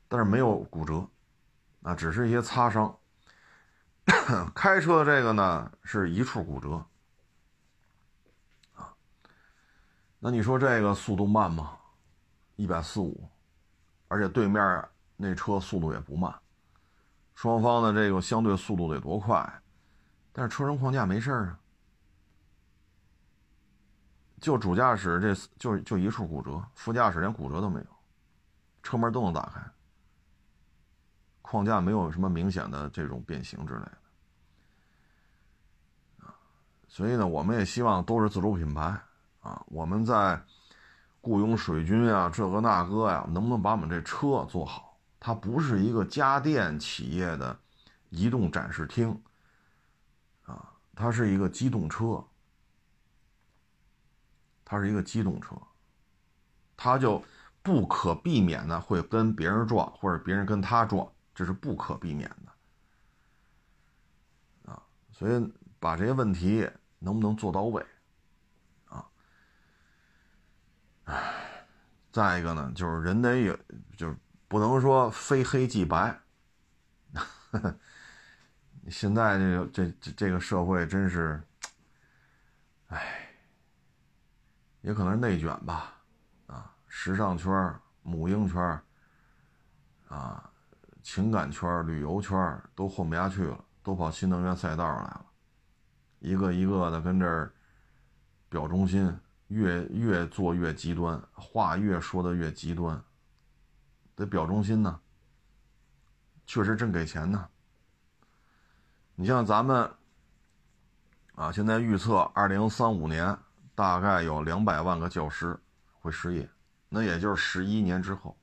但是没有骨折，啊，只是一些擦伤。开车的这个呢，是一处骨折，啊，那你说这个速度慢吗？一百四五，而且对面那车速度也不慢，双方的这个相对速度得多快？但是车身框架没事啊，就主驾驶这就就一处骨折，副驾驶连骨折都没有，车门都能打开。框架没有什么明显的这种变形之类的，所以呢，我们也希望都是自主品牌啊。我们在雇佣水军啊，这个那个呀，能不能把我们这车做好？它不是一个家电企业的移动展示厅啊，它是一个机动车，它是一个机动车，它就不可避免的会跟别人撞，或者别人跟他撞。这是不可避免的，啊，所以把这些问题能不能做到位，啊，唉，再一个呢，就是人得有，就是不能说非黑即白，现在这个这这这个社会真是，唉，也可能是内卷吧，啊，时尚圈、母婴圈，啊。情感圈、旅游圈都混不下去了，都跑新能源赛道上来了，一个一个的跟这儿表忠心，越越做越极端，话越说的越极端，得表忠心呢。确实真给钱呢。你像咱们啊，现在预测二零三五年大概有两百万个教师会失业，那也就是十一年之后，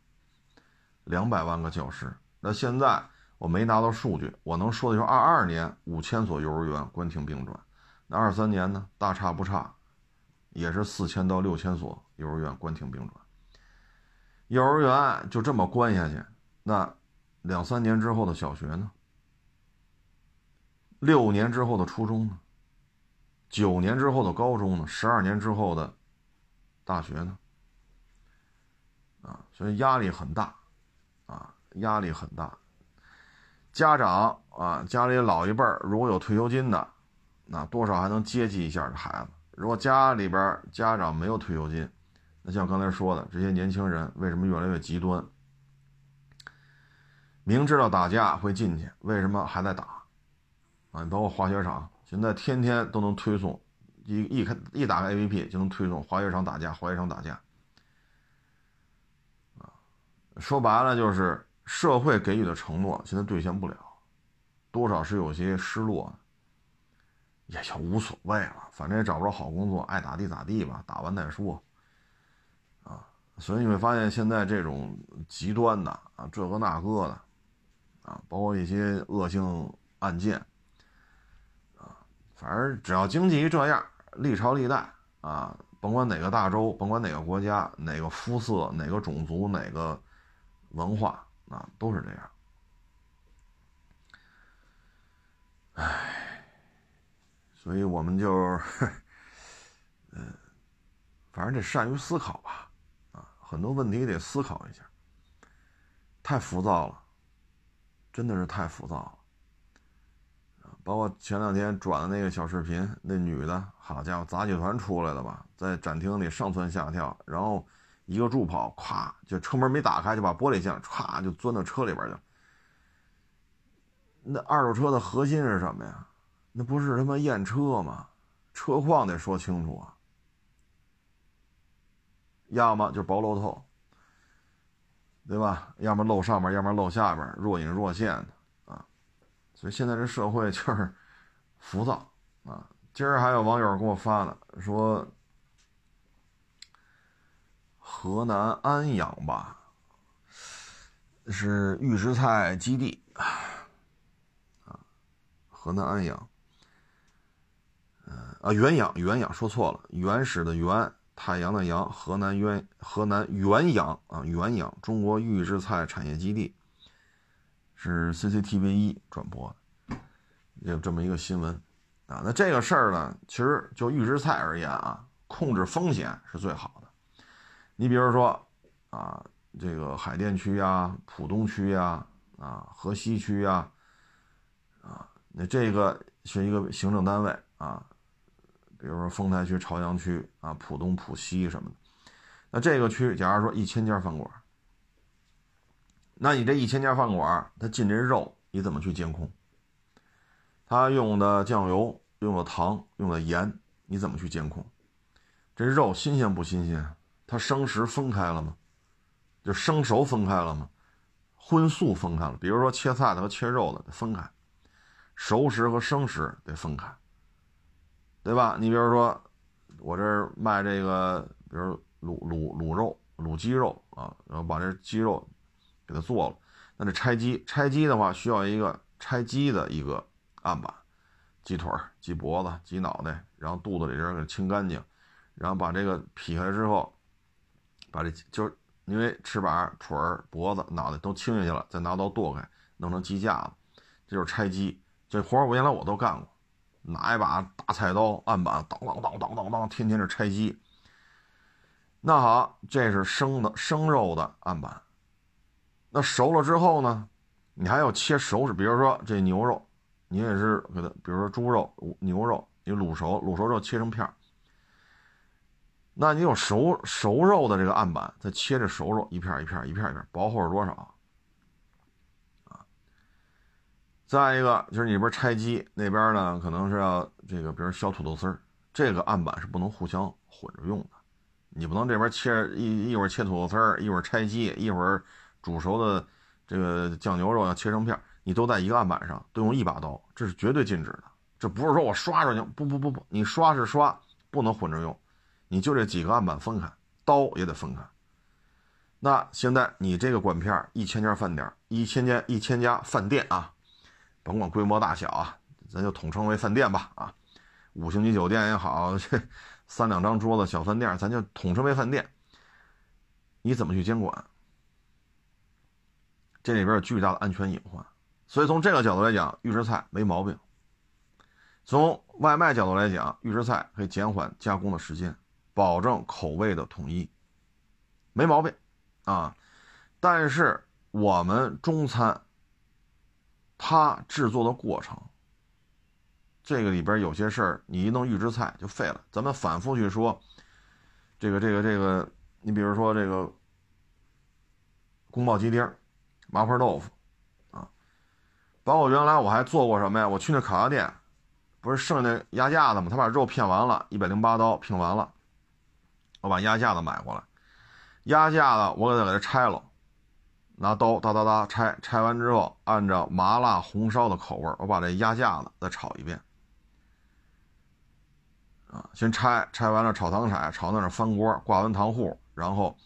两百万个教师。那现在我没拿到数据，我能说的就是二二年五千所幼儿园关停并转，那二三年呢，大差不差，也是四千到六千所幼儿园关停并转。幼儿园就这么关下去，那两三年之后的小学呢？六年之后的初中呢？九年之后的高中呢？十二年之后的大学呢？啊，所以压力很大，啊。压力很大，家长啊，家里老一辈儿如果有退休金的，那多少还能接济一下这孩子；如果家里边家长没有退休金，那像刚才说的，这些年轻人为什么越来越极端？明知道打架会进去，为什么还在打？啊，你包括滑雪场，现在天天都能推送，一一开一打开 APP 就能推送滑雪场打架，滑雪场打架。啊，说白了就是。社会给予的承诺现在兑现不了，多少是有些失落，也就无所谓了，反正也找不着好工作，爱咋地咋地吧，打完再说。啊，所以你会发现现在这种极端的啊，这个那个的，啊，包括一些恶性案件，啊，反正只要经济一这样，历朝历代啊，甭管哪个大洲，甭管哪个国家，哪个肤色，哪个种族，哪个文化。啊，都是这样。唉，所以我们就，嗯，反正得善于思考吧。啊，很多问题得思考一下。太浮躁了，真的是太浮躁了。包括前两天转的那个小视频，那女的，好家伙，杂技团出来的吧，在展厅里上蹿下跳，然后。一个助跑，咵就车门没打开，就把玻璃箱咵就钻到车里边去。那二手车的核心是什么呀？那不是他妈验车吗？车况得说清楚啊。要么就薄漏透，对吧？要么漏上面，要么漏下边，若隐若现的啊。所以现在这社会就是浮躁啊。今儿还有网友给我发呢，说。河南安阳吧，是预制菜基地啊。河南安阳，啊，原阳原阳说错了，原始的原，太阳的阳，河南原河南原阳啊，原阳中国预制菜产业基地，是 CCTV 一转播的，有这么一个新闻啊。那这个事儿呢，其实就预制菜而言啊，控制风险是最好的。你比如说，啊，这个海淀区呀、浦东区呀、啊河西区呀，啊，那这个是一个行政单位啊，比如说丰台区、朝阳区啊、浦东、浦西什么的，那这个区，假如说一千家饭馆，那你这一千家饭馆，它进这肉，你怎么去监控？他用的酱油、用的糖、用的盐，你怎么去监控？这肉新鲜不新鲜？它生食分开了吗？就生熟分开了吗？荤素分开了。比如说切菜的和切肉的得分开，熟食和生食得分开，对吧？你比如说我这儿卖这个，比如卤卤卤肉、卤鸡肉啊，然后把这鸡肉给它做了，那这拆鸡拆鸡的话，需要一个拆鸡的一个案板，鸡腿、鸡脖子、鸡脑袋，然后肚子里边给清干净，然后把这个劈开之后。把这就是因为翅膀、腿儿、脖子、脑袋都清下去了，再拿刀剁开，弄成鸡架子，这就是拆鸡。这活儿我原来我都干过，拿一把大菜刀，案板当当当当当当，天天是拆鸡。那好，这是生的生肉的案板。那熟了之后呢，你还要切熟食，比如说这牛肉，你也是给它，比如说猪肉、牛肉，你卤熟，卤熟之后切成片儿。那你有熟熟肉的这个案板，再切这熟肉一片一片一片一片，薄厚是多少？啊，再一个就是你边拆鸡那边呢，可能是要这个，比如削土豆丝儿，这个案板是不能互相混着用的，你不能这边切一一会儿切土豆丝儿，一会儿拆鸡，一会儿煮熟的这个酱牛肉要切成片，你都在一个案板上，都用一把刀，这是绝对禁止的。这不是说我刷着行，不不不不，你刷是刷，不能混着用。你就这几个案板分开，刀也得分开。那现在你这个管片一千家饭店，一千家一千家饭店啊，甭管规模大小啊，咱就统称为饭店吧啊，五星级酒店也好，这 三两张桌子小饭店，咱就统称为饭店。你怎么去监管？这里边有巨大的安全隐患。所以从这个角度来讲，预制菜没毛病。从外卖角度来讲，预制菜可以减缓加工的时间。保证口味的统一，没毛病，啊，但是我们中餐，它制作的过程，这个里边有些事儿，你一弄预制菜就废了。咱们反复去说，这个这个这个，你比如说这个宫保鸡丁、麻婆豆腐，啊，包括原来我还做过什么呀？我去那烤鸭店，不是剩那鸭架子吗？他把肉片完了，一百零八刀片完了。我把鸭架子买过来，鸭架子我给它给它拆了，拿刀哒哒哒拆，拆完之后按照麻辣红烧的口味我把这鸭架子再炒一遍。啊，先拆，拆完了炒糖色，炒那儿翻锅，挂完糖糊，然后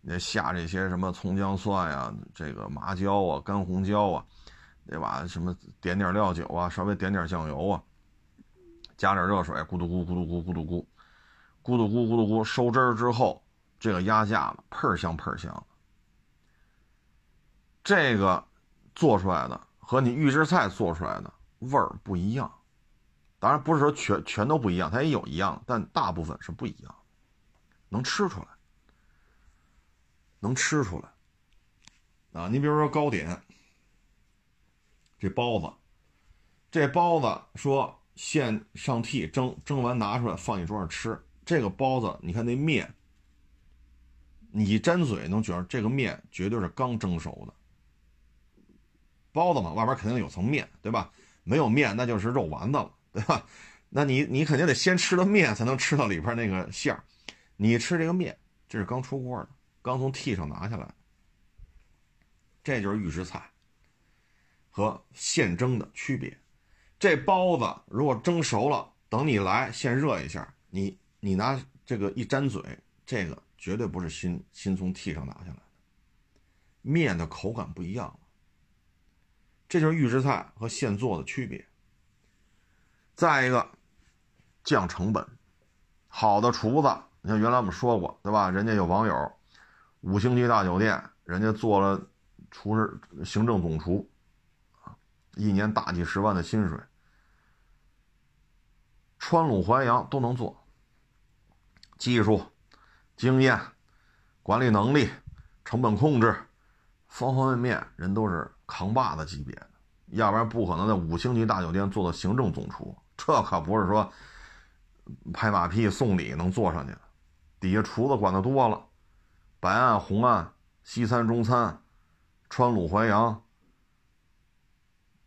你下这些什么葱姜蒜呀，这个麻椒啊，干红椒啊，对吧？什么点点料酒啊，稍微点点酱油啊，加点热水，咕嘟咕咕嘟咕咕嘟咕，咕嘟咕咕嘟咕，收汁儿之后，这个鸭架子喷香喷香。这个做出来的和你预制菜做出来的味儿不一样。当然不是说全全都不一样，它也有一样，但大部分是不一样，能吃出来，能吃出来，啊，你比如说糕点，这包子，这包子说现上屉蒸，蒸完拿出来放你桌上吃，这个包子你看那面，你一沾嘴能觉得这个面绝对是刚蒸熟的，包子嘛，外边肯定有层面对吧？没有面那就是肉丸子了。对吧？那你你肯定得先吃了面，才能吃到里边那个馅儿。你吃这个面，这是刚出锅的，刚从屉上拿下来，这就是预制菜和现蒸的区别。这包子如果蒸熟了，等你来现热一下，你你拿这个一沾嘴，这个绝对不是新新从屉上拿下来的，面的口感不一样。这就是预制菜和现做的区别。再一个，降成本，好的厨子，你像原来我们说过，对吧？人家有网友，五星级大酒店，人家做了厨师、行政总厨，一年大几十万的薪水，川鲁淮扬都能做，技术、经验、管理能力、成本控制，方方面面，人都是扛把子级别的，要不然不可能在五星级大酒店做到行政总厨。这可不是说拍马屁送礼能做上去，底下厨子管的多了，白案、红案、西餐、中餐、川鲁淮扬，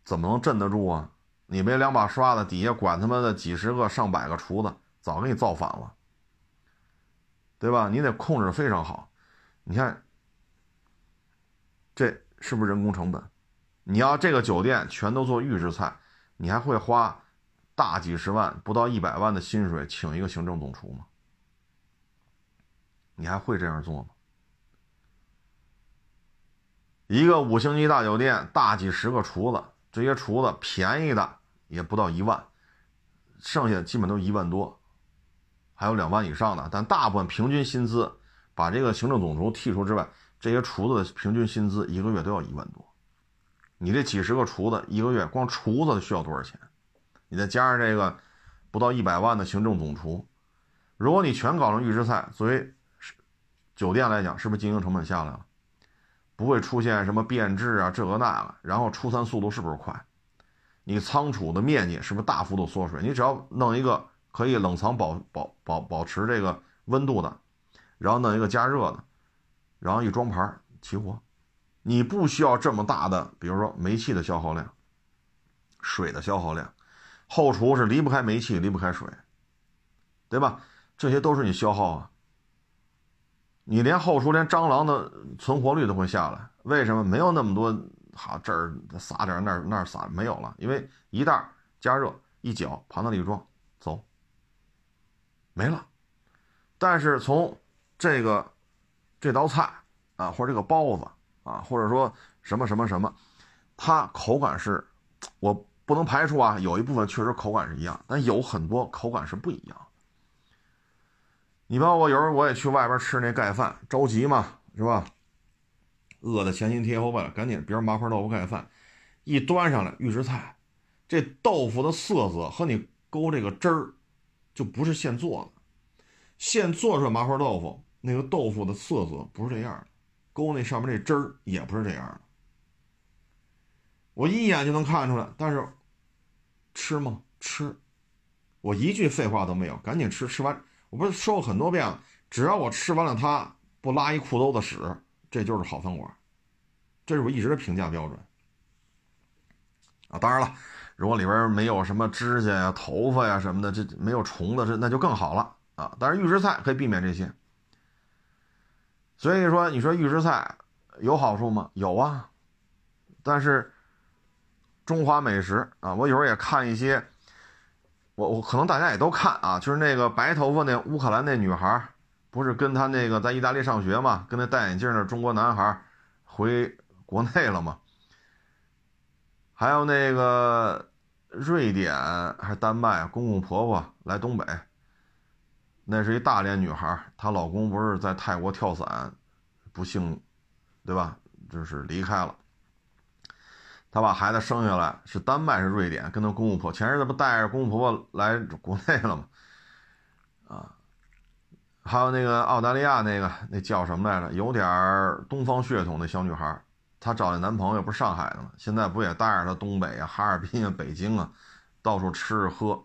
怎么能镇得住啊？你没两把刷子，底下管他妈的几十个、上百个厨子，早给你造反了，对吧？你得控制非常好。你看，是不是人工成本？你要这个酒店全都做预制菜，你还会花？大几十万不到一百万的薪水，请一个行政总厨吗？你还会这样做吗？一个五星级大酒店，大几十个厨子，这些厨子便宜的也不到一万，剩下基本都一万多，还有两万以上的。但大部分平均薪资，把这个行政总厨剔除之外，这些厨子的平均薪资一个月都要一万多。你这几十个厨子一个月，光厨子需要多少钱？你再加上这个不到一百万的行政总厨，如果你全搞成预制菜，作为酒店来讲，是不是经营成本下来了？不会出现什么变质啊，这个那个，然后出餐速度是不是快？你仓储的面积是不是大幅度缩水？你只要弄一个可以冷藏保保保保持这个温度的，然后弄一个加热的，然后一装盘齐活，你不需要这么大的，比如说煤气的消耗量、水的消耗量。后厨是离不开煤气，离不开水，对吧？这些都是你消耗啊。你连后厨连蟑螂的存活率都会下来，为什么？没有那么多，好这儿撒点，那儿那儿撒，没有了，因为一袋加热一搅，盘子里装走，没了。但是从这个这道菜啊，或者这个包子啊，或者说什么什么什么，它口感是，我。不能排除啊，有一部分确实口感是一样，但有很多口感是不一样。你包括有时候我也去外边吃那盖饭，着急嘛，是吧？饿得前心贴后背，赶紧，比如麻婆豆腐盖饭，一端上来预制菜，这豆腐的色泽和你勾这个汁儿，就不是现做的。现做出来麻婆豆腐，那个豆腐的色泽不是这样的，勾那上面这汁儿也不是这样的。我一眼就能看出来，但是。吃吗？吃，我一句废话都没有，赶紧吃。吃完，我不是说过很多遍了，只要我吃完了，它不拉一裤兜子屎，这就是好饭馆。这是我一直的评价标准。啊，当然了，如果里边没有什么指甲呀、头发呀什么的，这没有虫子，这那就更好了啊。但是预制菜可以避免这些。所以说，你说预制菜有好处吗？有啊，但是中华美食啊，我有时候也看一些，我我可能大家也都看啊，就是那个白头发那乌克兰那女孩，不是跟他那个在意大利上学嘛，跟那戴眼镜的中国男孩回国内了吗？还有那个瑞典还是丹麦公公婆婆来东北，那是一大连女孩，她老公不是在泰国跳伞，不幸。对吧？就是离开了，她把孩子生下来是丹麦是瑞典，跟她公公婆前日子不带着公公婆婆来国内了吗？啊，还有那个澳大利亚那个那叫什么来着？有点东方血统的小女孩，她找那男朋友不是上海的吗？现在不也带着她东北啊、哈尔滨啊、北京啊，到处吃喝。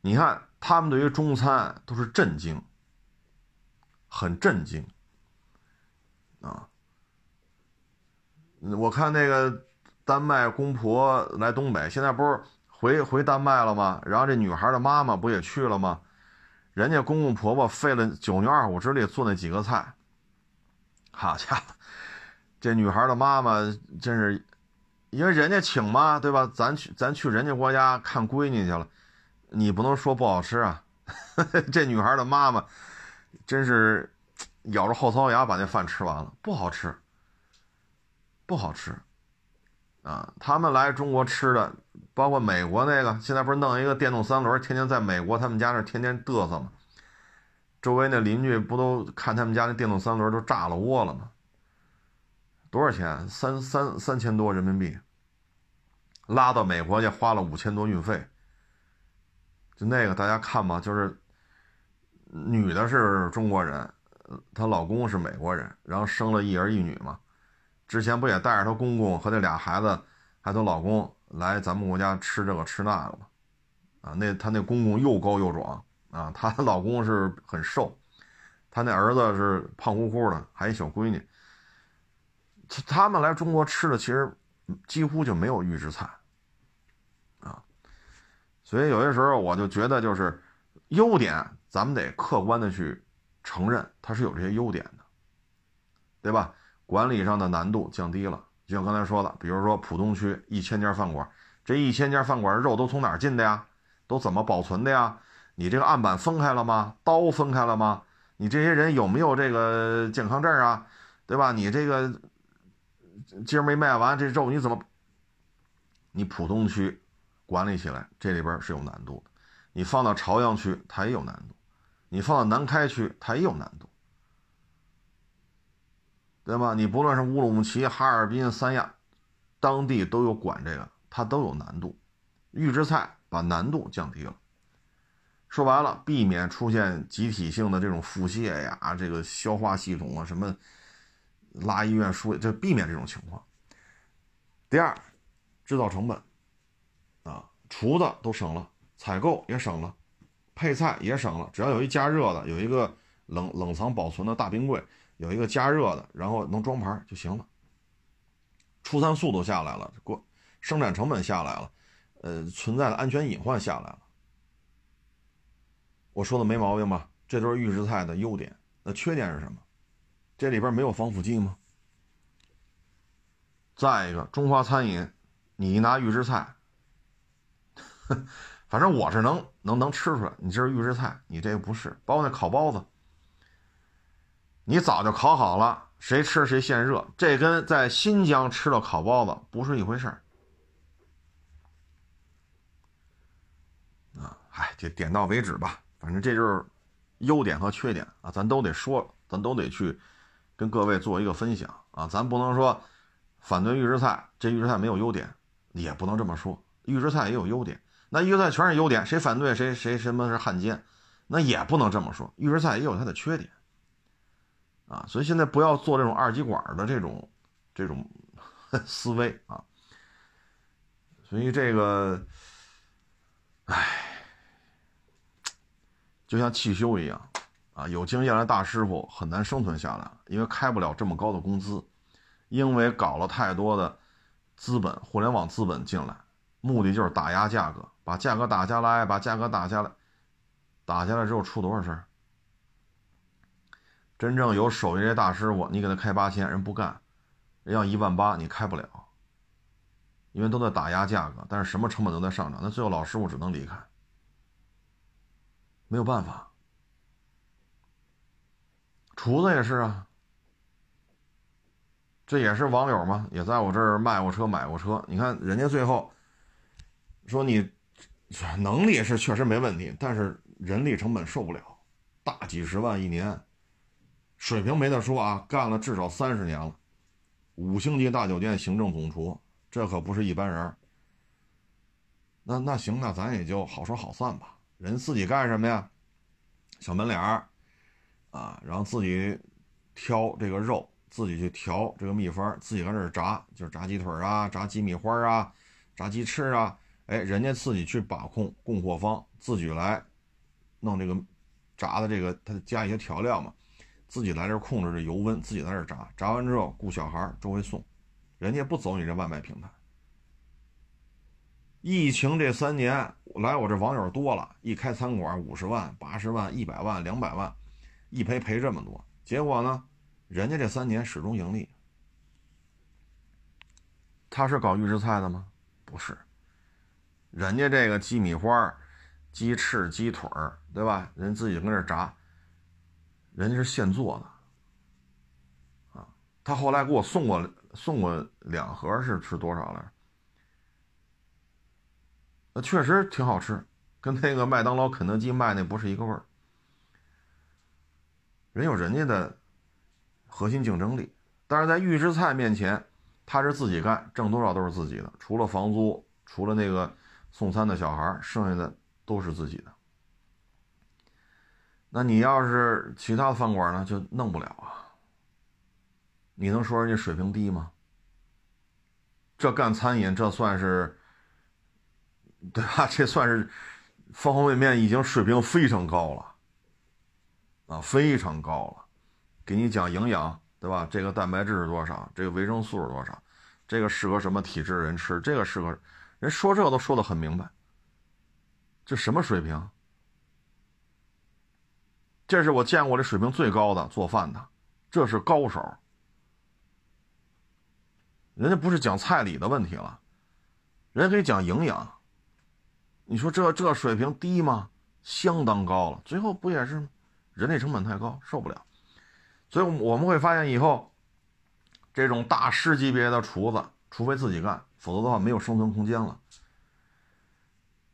你看他们对于中餐都是震惊，很震惊啊。我看那个丹麦公婆来东北，现在不是回回丹麦了吗？然后这女孩的妈妈不也去了吗？人家公公婆婆费了九牛二虎之力做那几个菜，好家伙，这女孩的妈妈真是，因为人家请嘛，对吧？咱去咱去人家国家看闺女去了，你不能说不好吃啊。这女孩的妈妈真是咬着后槽牙把那饭吃完了，不好吃。不好吃，啊！他们来中国吃的，包括美国那个，现在不是弄一个电动三轮，天天在美国他们家那天天嘚瑟吗？周围那邻居不都看他们家那电动三轮都炸了窝了吗？多少钱？三三三千多人民币，拉到美国去花了五千多运费。就那个大家看吧，就是女的是中国人，她老公是美国人，然后生了一儿一女嘛。之前不也带着她公公和那俩孩子，还她老公来咱们国家吃这个吃那个吗？啊，那她那公公又高又壮啊，她老公是很瘦，她那儿子是胖乎乎的，还一小闺女。他们来中国吃的其实几乎就没有预制菜，所以有些时候我就觉得就是优点，咱们得客观的去承认它是有这些优点的，对吧？管理上的难度降低了，就像刚才说的，比如说浦东区一千家饭馆，这一千家饭馆肉都从哪儿进的呀？都怎么保存的呀？你这个案板分开了吗？刀分开了吗？你这些人有没有这个健康证啊？对吧？你这个今儿没卖完，这肉你怎么？你浦东区管理起来这里边是有难度的，你放到朝阳区它也有难度，你放到南开区它也有难度。对吧？你不论是乌鲁木齐、哈尔滨、三亚，当地都有管这个，它都有难度。预制菜把难度降低了，说白了，避免出现集体性的这种腹泻呀，这个消化系统啊，什么拉医院输，就避免这种情况。第二，制造成本，厨子都省了，采购也省了，配菜也省了，只要有一加热的，有一个冷冷藏保存的大冰柜。有一个加热的，然后能装盘就行了。出餐速度下来了，过生产成本下来了，呃，存在的安全隐患下来了。我说的没毛病吧？这都是预制菜的优点。那缺点是什么？这里边没有防腐剂吗？再一个，中华餐饮，你一拿预制菜，反正我是能能能吃出来，你这是预制菜，你这个不是。包括那烤包子。你早就烤好了，谁吃谁现热，这跟在新疆吃的烤包子不是一回事儿。啊，嗨，就点到为止吧，反正这就是优点和缺点啊，咱都得说，咱都得去跟各位做一个分享啊，咱不能说反对预制菜，这预制菜没有优点，也不能这么说，预制菜也有优点，那预制菜全是优点，谁反对谁谁什么是汉奸，那也不能这么说，预制菜也有它的缺点。啊，所以现在不要做这种二极管的这种这种 思维啊。所以这个，唉，就像汽修一样啊，有经验的大师傅很难生存下来，因为开不了这么高的工资，因为搞了太多的资本，互联网资本进来，目的就是打压价格，把价格打下来，把价格打下来，打下来之后出多少事儿？真正有手艺这大师傅，你给他开八千，人不干，人要一万八，你开不了，因为都在打压价格，但是什么成本都在上涨，那最后老师傅只能离开，没有办法。厨子也是啊，这也是网友嘛，也在我这儿卖过车、买过车。你看人家最后说你能力是确实没问题，但是人力成本受不了，大几十万一年，水平没得说啊，干了至少三十年了，五星级大酒店行政总厨，这可不是一般人。那那行，那咱也就好说好散吧。人自己干什么呀？小门脸儿。啊，然后自己挑这个肉，自己去调这个秘方，自己搁这炸，就是炸鸡腿啊，炸鸡米花啊，炸鸡翅啊。哎，人家自己去把控供货方，自己来弄这个炸的这个，他加一些调料嘛，自己来这控制这油温，自己在这炸，炸完之后雇小孩周围送，人家不走你这外卖平台。疫情这三年来我这网友多了，一开餐馆五十万、八十万、一百万、两百万。一赔赔这么多，结果呢？人家这三年始终盈利。他是搞预制菜的吗？不是。人家这个鸡米花、鸡翅、鸡腿儿，对吧？人自己跟这炸，人家是现做的。啊，他后来给我送过送过两盒，是吃多少来？那确实挺好吃，跟那个麦当劳、肯德基卖那不是一个味儿。人有人家的核心竞争力，但是在预制菜面前，他是自己干，挣多少都是自己的，除了房租，除了那个送餐的小孩，剩下的都是自己的。那你要是其他的饭馆呢，就弄不了啊。你能说人家水平低吗？这干餐饮，这算是，对吧？这算是方方面面已经水平非常高了。啊，非常高了，给你讲营养，对吧？这个蛋白质是多少？这个维生素是多少？这个适合什么体质的人吃？这个适合人说这都说的很明白。这什么水平？这是我见过这水平最高的做饭的，这是高手。人家不是讲菜理的问题了，人家可以讲营养。你说这这水平低吗？相当高了，最后不也是吗？人力成本太高，受不了，所以我们会发现以后，这种大师级别的厨子，除非自己干，否则的话没有生存空间了。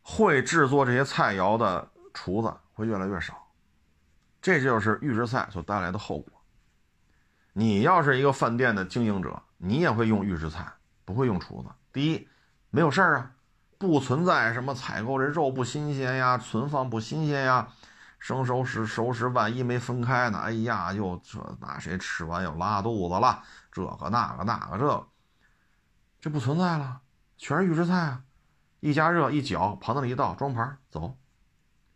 会制作这些菜肴的厨子会越来越少，这就是预制菜所带来的后果。你要是一个饭店的经营者，你也会用预制菜，不会用厨子。第一，没有事儿啊，不存在什么采购这肉不新鲜呀，存放不新鲜呀。生熟食、熟食，万一没分开呢？哎呀，又这那谁吃完又拉肚子了？这个那个那个这个，这不存在了，全是预制菜啊！一加热一搅，盘子里一倒，装盘走。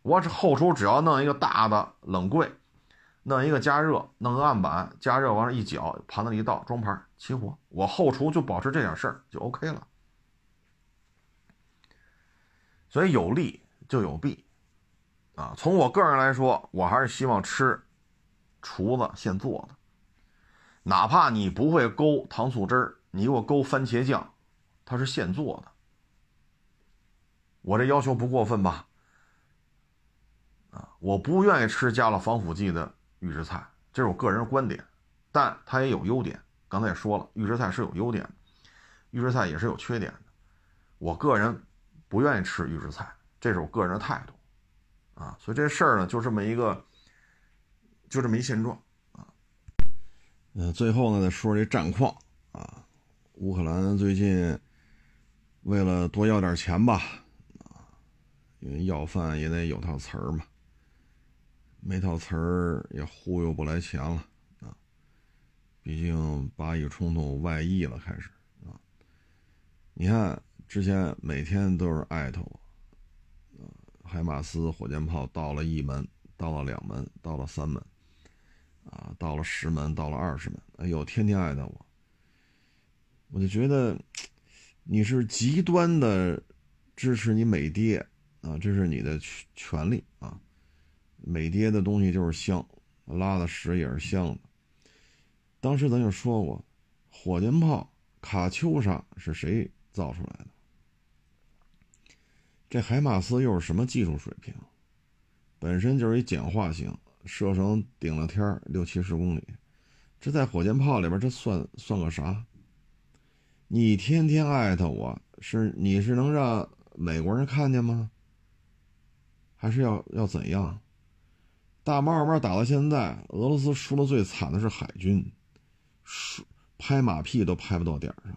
我这后厨只要弄一个大的冷柜，弄一个加热，弄个案板，加热完了，一搅，盘子里一倒，装盘起火。我后厨就保持这点事儿就 OK 了。所以有利就有弊。啊，从我个人来说，我还是希望吃厨子现做的，哪怕你不会勾糖醋汁儿，你给我勾番茄酱，它是现做的，我这要求不过分吧？啊，我不愿意吃加了防腐剂的预制菜，这是我个人观点，但它也有优点。刚才也说了，预制菜是有优点的，预制菜也是有缺点的。我个人不愿意吃预制菜，这是我个人的态度。啊，所以这事儿呢，就这么一个，就这么一现状啊。嗯，最后呢，再说这战况啊。乌克兰最近为了多要点钱吧，啊，因为要饭也得有套词儿嘛，没套词儿也忽悠不来钱了啊。毕竟巴以冲突外溢了，开始啊。你看之前每天都是艾特我。海马斯火箭炮到了一门，到了两门，到了三门，啊，到了十门，到了二十门，哎呦，天天艾特我，我就觉得你是极端的支持你美爹啊，这是你的权权利啊，美爹的东西就是香，拉的屎也是香的。当时咱就说过，火箭炮卡秋莎是谁造出来的？这海马斯又是什么技术水平？本身就是一简化型，射程顶了天六七十公里，这在火箭炮里边这算算个啥？你天天艾特我是你是能让美国人看见吗？还是要要怎样？大毛慢慢打到现在，俄罗斯输的最惨的是海军，输拍马屁都拍不到点上。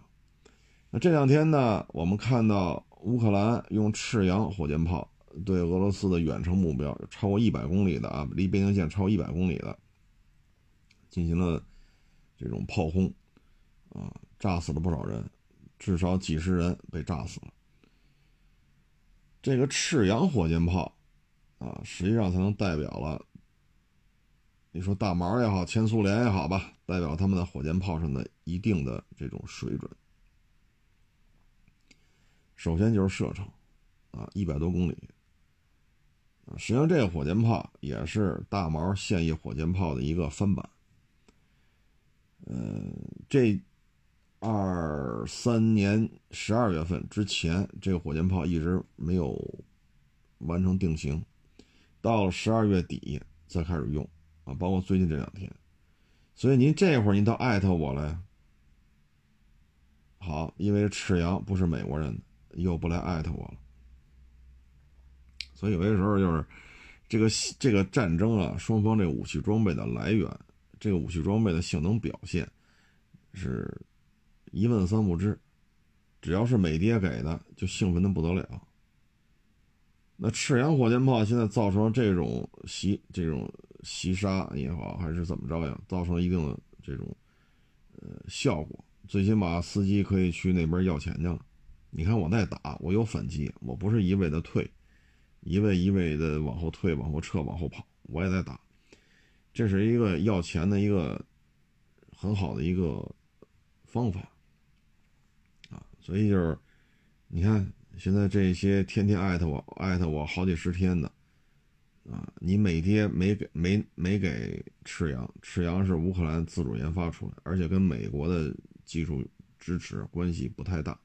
那这两天呢，我们看到乌克兰用赤杨火箭炮对俄罗斯的远程目标，超过一百公里的啊，离边境线超过一百公里的，进行了这种炮轰啊。炸死了不少人，至少几十人被炸死了。这个赤杨火箭炮啊，实际上才能代表了，你说大毛也好，前苏联也好吧，代表他们的火箭炮上的一定的这种水准。首先就是射程啊，一百多公里，实际上这个火箭炮也是大毛现役火箭炮的一个翻版。嗯，这。二三年十二月份之前，这个火箭炮一直没有完成定型，到了十二月底才开始用啊，包括最近这两天。所以您这会儿您倒艾特我了，好，因为赤阳不是美国人，又不来艾特我了。所以有些时候就是这个这个战争啊，双方这武器装备的来源，这个武器装备的性能表现是。一问三不知，只要是美爹给的，就兴奋的不得了。那赤阳火箭炮现在造成这种袭这种袭杀也好，还是怎么着呀？造成一定的这种呃效果，最起码司机可以去那边要钱去了。你看我在打，我有反击，我不是一味的退，一味一味的往后退、往后撤、往后跑，我也在打。这是一个要钱的一个很好的一个方法。所以就是，你看现在这些天天艾特我、艾特我好几十天的，啊，你美爹没给没没给赤阳，赤阳是乌克兰自主研发出来，而且跟美国的技术支持关系不太大，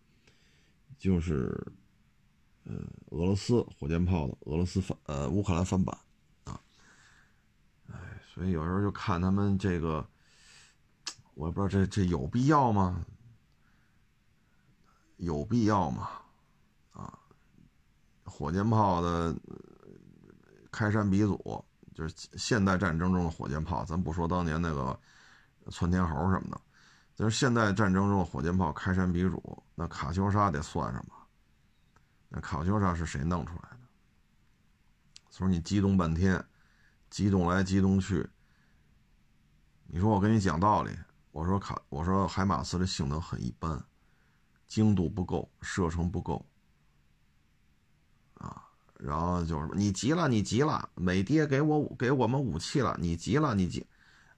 就是，呃，俄罗斯火箭炮的俄罗斯翻呃乌克兰翻版，啊，哎，所以有时候就看他们这个，我也不知道这这有必要吗？有必要吗？啊，火箭炮的开山鼻祖就是现代战争中的火箭炮，咱不说当年那个窜天猴什么的，就是现代战争中的火箭炮开山鼻祖。那卡秋莎得算上吧？那卡秋莎是谁弄出来的？所以你激动半天，激动来激动去，你说我跟你讲道理，我说卡，我说海马斯的性能很一般。精度不够，射程不够，啊，然后就是你急了，你急了，美爹给我给我们武器了，你急了，你急，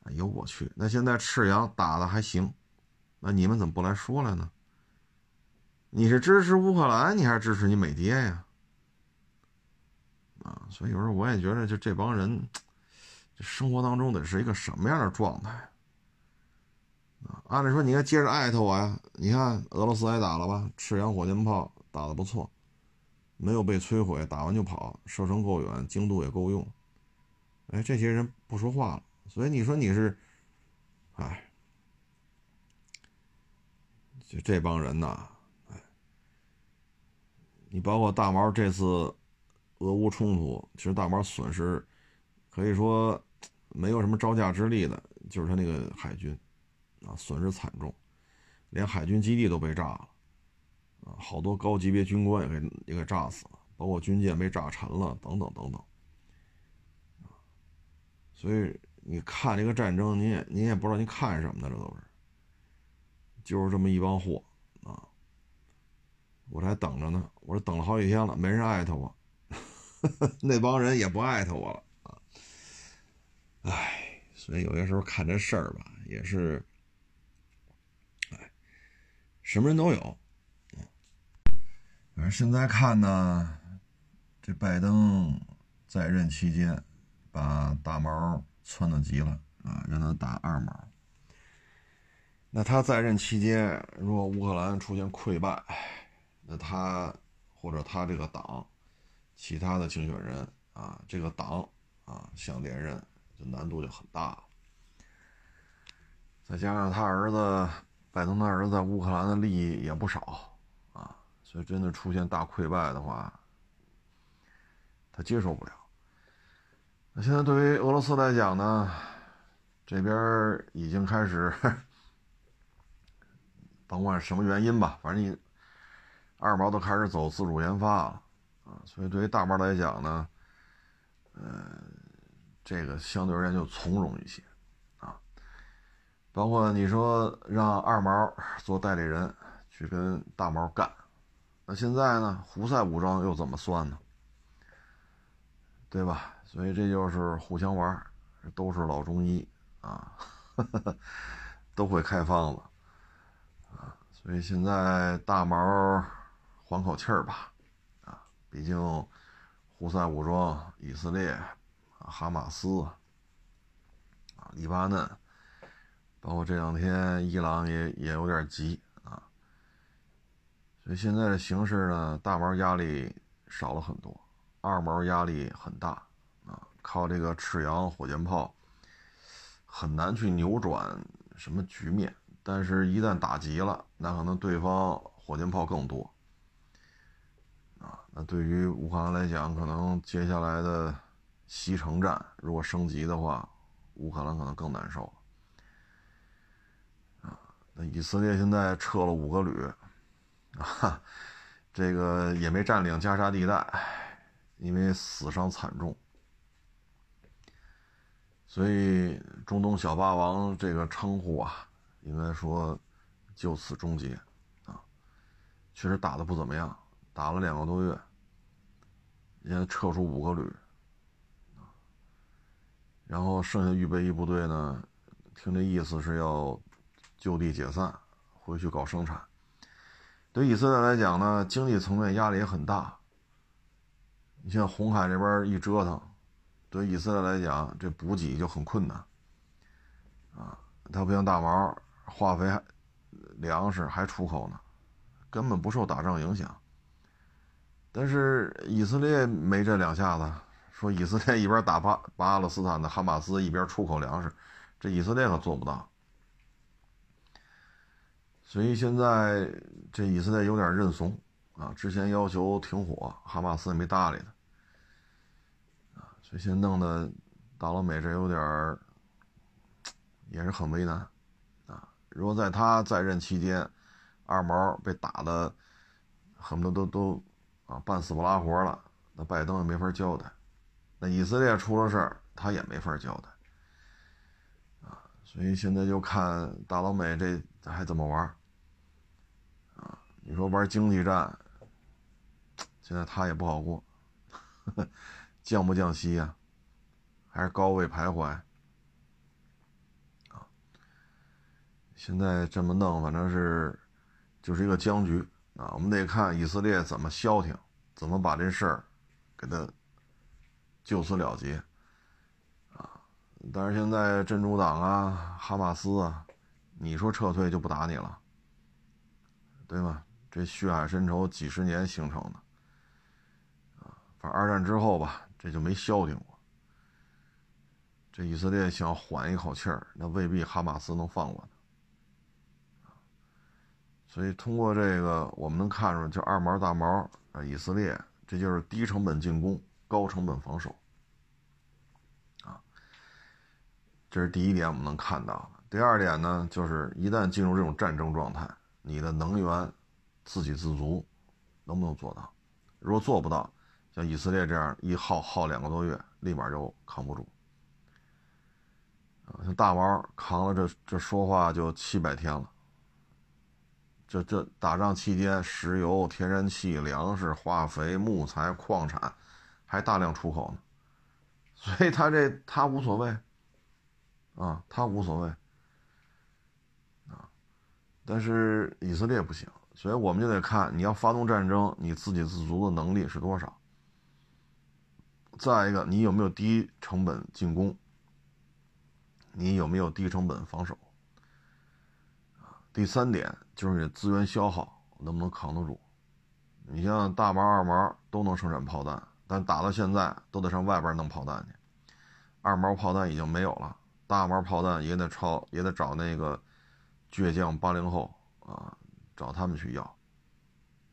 哎呦我去，那现在赤阳打的还行，那你们怎么不来说了呢？你是支持乌克兰，你还是支持你美爹呀？啊，所以有时候我也觉得，就这帮人，生活当中得是一个什么样的状态？按理说你应该接着艾特我呀！你看俄罗斯挨打了吧？赤阳火箭炮打得不错，没有被摧毁，打完就跑，射程够远，精度也够用。哎，这些人不说话了，所以你说你是，哎，就这帮人呐，哎，你包括大毛这次俄乌冲突，其实大毛损失可以说没有什么招架之力的，就是他那个海军。啊，损失惨重，连海军基地都被炸了，啊，好多高级别军官也给也给炸死了，包括军舰被炸沉了，等等等等，所以你看这个战争，你也你也不知道你看什么呢，这都是，就是这么一帮货啊，我这还等着呢，我这等了好几天了，没人艾特我，那帮人也不艾特我了啊，唉，所以有些时候看这事儿吧，也是。什么人都有，反正现在看呢，这拜登在任期间把大毛窜的急了啊，让他打二毛。那他在任期间，如果乌克兰出现溃败，那他或者他这个党，其他的竞选人啊，这个党啊想连任，就难度就很大了。再加上他儿子拜登，他儿子在乌克兰的利益也不少啊，所以真的出现大溃败的话，他接受不了。那现在对于俄罗斯来讲呢，这边已经开始。甭管什么原因吧，反正你二毛都开始走自主研发了啊，所以对于大毛来讲呢，呃，这个相对而言就从容一些。包括你说让二毛做代理人去跟大毛干，那现在呢，胡塞武装又怎么算呢？对吧？所以这就是互相玩，都是老中医啊，都会开方子啊。所以现在大毛缓口气儿吧，啊，毕竟胡塞武装、以色列、哈马斯、啊黎巴嫩，包括这两天伊朗也也有点急啊。所以现在的形势呢，大毛压力少了很多，二毛压力很大啊，靠这个赤杨火箭炮很难去扭转什么局面。但是，一旦打急了，那可能对方火箭炮更多啊。那对于乌克兰来讲，可能接下来的西城战如果升级的话，乌克兰可能更难受。以色列现在撤了五个旅啊，这个也没占领加沙地带，因为死伤惨重，所以中东小霸王这个称呼啊。应该说，就此终结，啊，确实打的不怎么样，打了两个多月，现在撤出五个旅，然后剩下预备役部队呢，听这意思是要就地解散，回去搞生产。对以色列来讲呢，经济层面压力也很大。你像红海这边一折腾，对以色列来讲，这补给就很困难，啊，它不像大毛。化肥、粮食还出口呢，根本不受打仗影响。但是以色列没这两下子，说以色列一边打巴巴勒斯坦的哈马斯，一边出口粮食，这以色列可做不到。所以现在这以色列有点认怂啊，之前要求停火，哈马斯也没搭理他啊，所以现在弄得大老美这有点也是很为难啊。如果在他在任期间，二毛被打的很多都都啊半死不拉活了，那拜登也没法交代；那以色列出了事儿，他也没法交代。啊，所以现在就看大老美这还怎么玩啊？你说玩经济战，现在他也不好过，呵 降不降息呀？还是高位徘徊啊？现在这么弄，反正是就是一个僵局啊。我们得看以色列怎么消停，怎么把这事儿给他就此了结啊。但是现在真主党啊、哈马斯啊，你说撤退就不打你了，对吗？这血海深仇几十年形成的啊，反正二战之后吧，这就没消停过。这以色列想缓一口气儿，那未必哈马斯能放过他。所以通过这个，我们能看出来，就二毛大毛啊，以色列，这就是低成本进攻，高成本防守，啊，这是第一点我们能看到的。第二点呢，就是一旦进入这种战争状态，你的能源自给自足能不能做到？如果做不到，像以色列这样一耗耗两个多月，立马就扛不住。啊，像大毛扛了这这说话就七百天了。这这打仗期间，石油、天然气、粮食、化肥、木材、矿产，还大量出口呢，所以他这他无所谓，啊，他无所谓，啊，但是以色列不行，所以我们就得看你要发动战争，你自给自足的能力是多少。再一个，你有没有低成本进攻？你有没有低成本防守？第三点就是你资源消耗能不能扛得住。你像大毛、二毛都能生产炮弹，但打到现在都得上外边弄炮弹去。二毛炮弹已经没有了，大毛炮弹也得抄，也得找那个倔强八零后啊，找他们去要。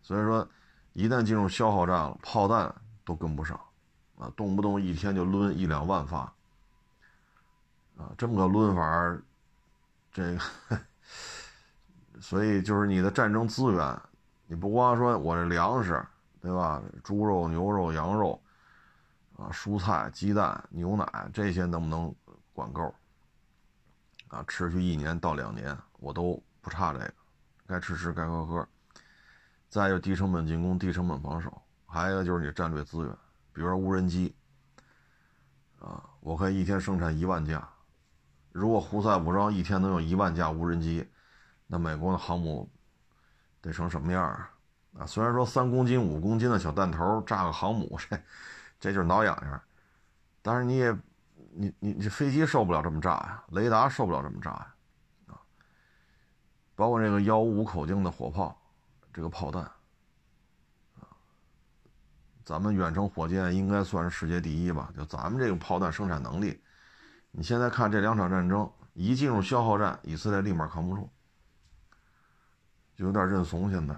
所以说，一旦进入消耗战了，炮弹都跟不上啊，动不动一天就抡一两万发啊，这么个抡法这个，所以就是你的战争资源。你不光说我这粮食，对吧？猪肉、牛肉、羊肉，啊，蔬菜、鸡蛋、牛奶这些能不能管够？啊，持续一年到两年，我都不差这个，该吃吃，该喝喝。再有低成本进攻、低成本防守，还有一个就是你战略资源，比如说无人机，啊，我可以一天生产一万架。如果胡塞武装一天能有一万架无人机，那美国的航母。得成什么样啊？啊，虽然说三公斤、五公斤的小弹头炸个航母，这这就是挠痒痒。但是你也，你你你飞机受不了这么炸呀，雷达受不了这么炸呀，包括这个幺五口径的火炮，这个炮弹，咱们远程火箭应该算是世界第一吧？就咱们这个炮弹生产能力，你现在看这两场战争，一进入消耗战，以色列立马扛不住。就有点认怂，现在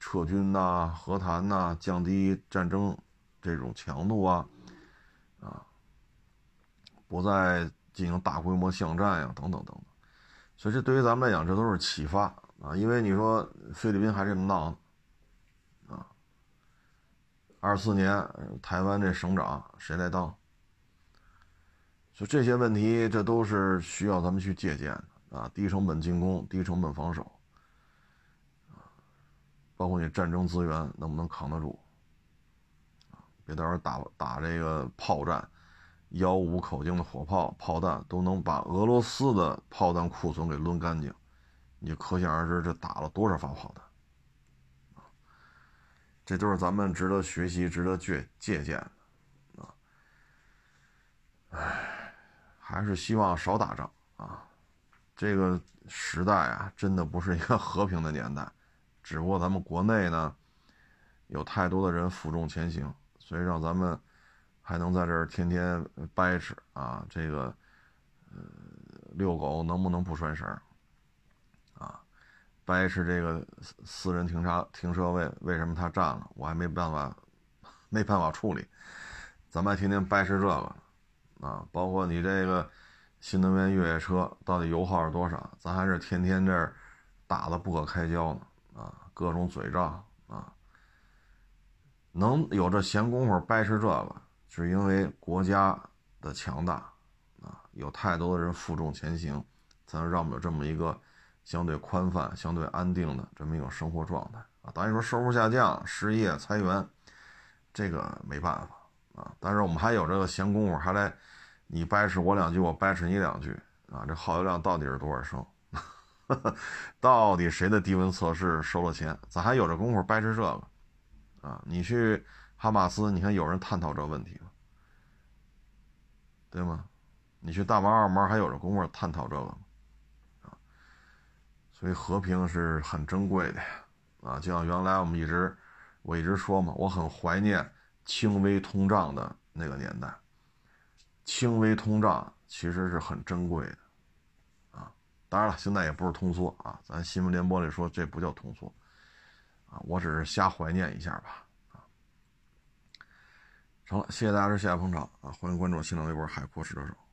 撤军呐、和谈呐、降低战争这种强度啊，啊，不再进行大规模巷战呀，等等等等。所以这对于咱们来讲，这都是启发啊。因为你说菲律宾还这么闹，啊，二四年台湾这省长谁来当？就这些问题，这都是需要咱们去借鉴的啊。低成本进攻，低成本防守。包括你战争资源能不能扛得住？别到时候打打这个炮战，幺五口径的火炮、炮弹都能把俄罗斯的炮弹库存给抡干净，你可想而知这打了多少发炮弹。这都是咱们值得学习、值得借借鉴的啊！唉，还是希望少打仗啊！这个时代啊，真的不是一个和平的年代。只不过咱们国内呢，有太多的人负重前行，所以让咱们还能在这儿天天掰扯啊。这个，呃，遛狗能不能不拴绳啊，掰扯这个私人停车停车位为什么他占了，我还没办法，没办法处理。咱们还天天掰扯这个啊，包括你这个新能源越野车到底油耗是多少，咱还是天天这儿打的不可开交呢。啊，各种嘴仗啊，能有这闲工夫掰扯这个，是因为国家的强大啊，有太多的人负重前行，才能让我们有这么一个相对宽泛、相对安定的这么一种生活状态啊。当然说收入下降、失业、裁员，这个没办法啊。但是我们还有这个闲工夫，还来你掰扯我两句，我掰扯你两句啊。这耗油量到底是多少升？到底谁的低温测试收了钱？咱还有这功夫掰扯这个啊？你去哈马斯，你看有人探讨这问题？对吗？你去大毛二毛还有这功夫探讨这个吗？啊？所以和平是很珍贵的啊！就像原来我们一直我一直说嘛，我很怀念轻微通胀的那个年代。轻微通胀其实是很珍贵的。啊当然了，现在也不是通缩啊，咱新闻联播里说这不叫通缩，啊，我只是瞎怀念一下吧，成了，谢谢大家的谢谢捧场啊，欢迎关注新浪微博海阔试车手。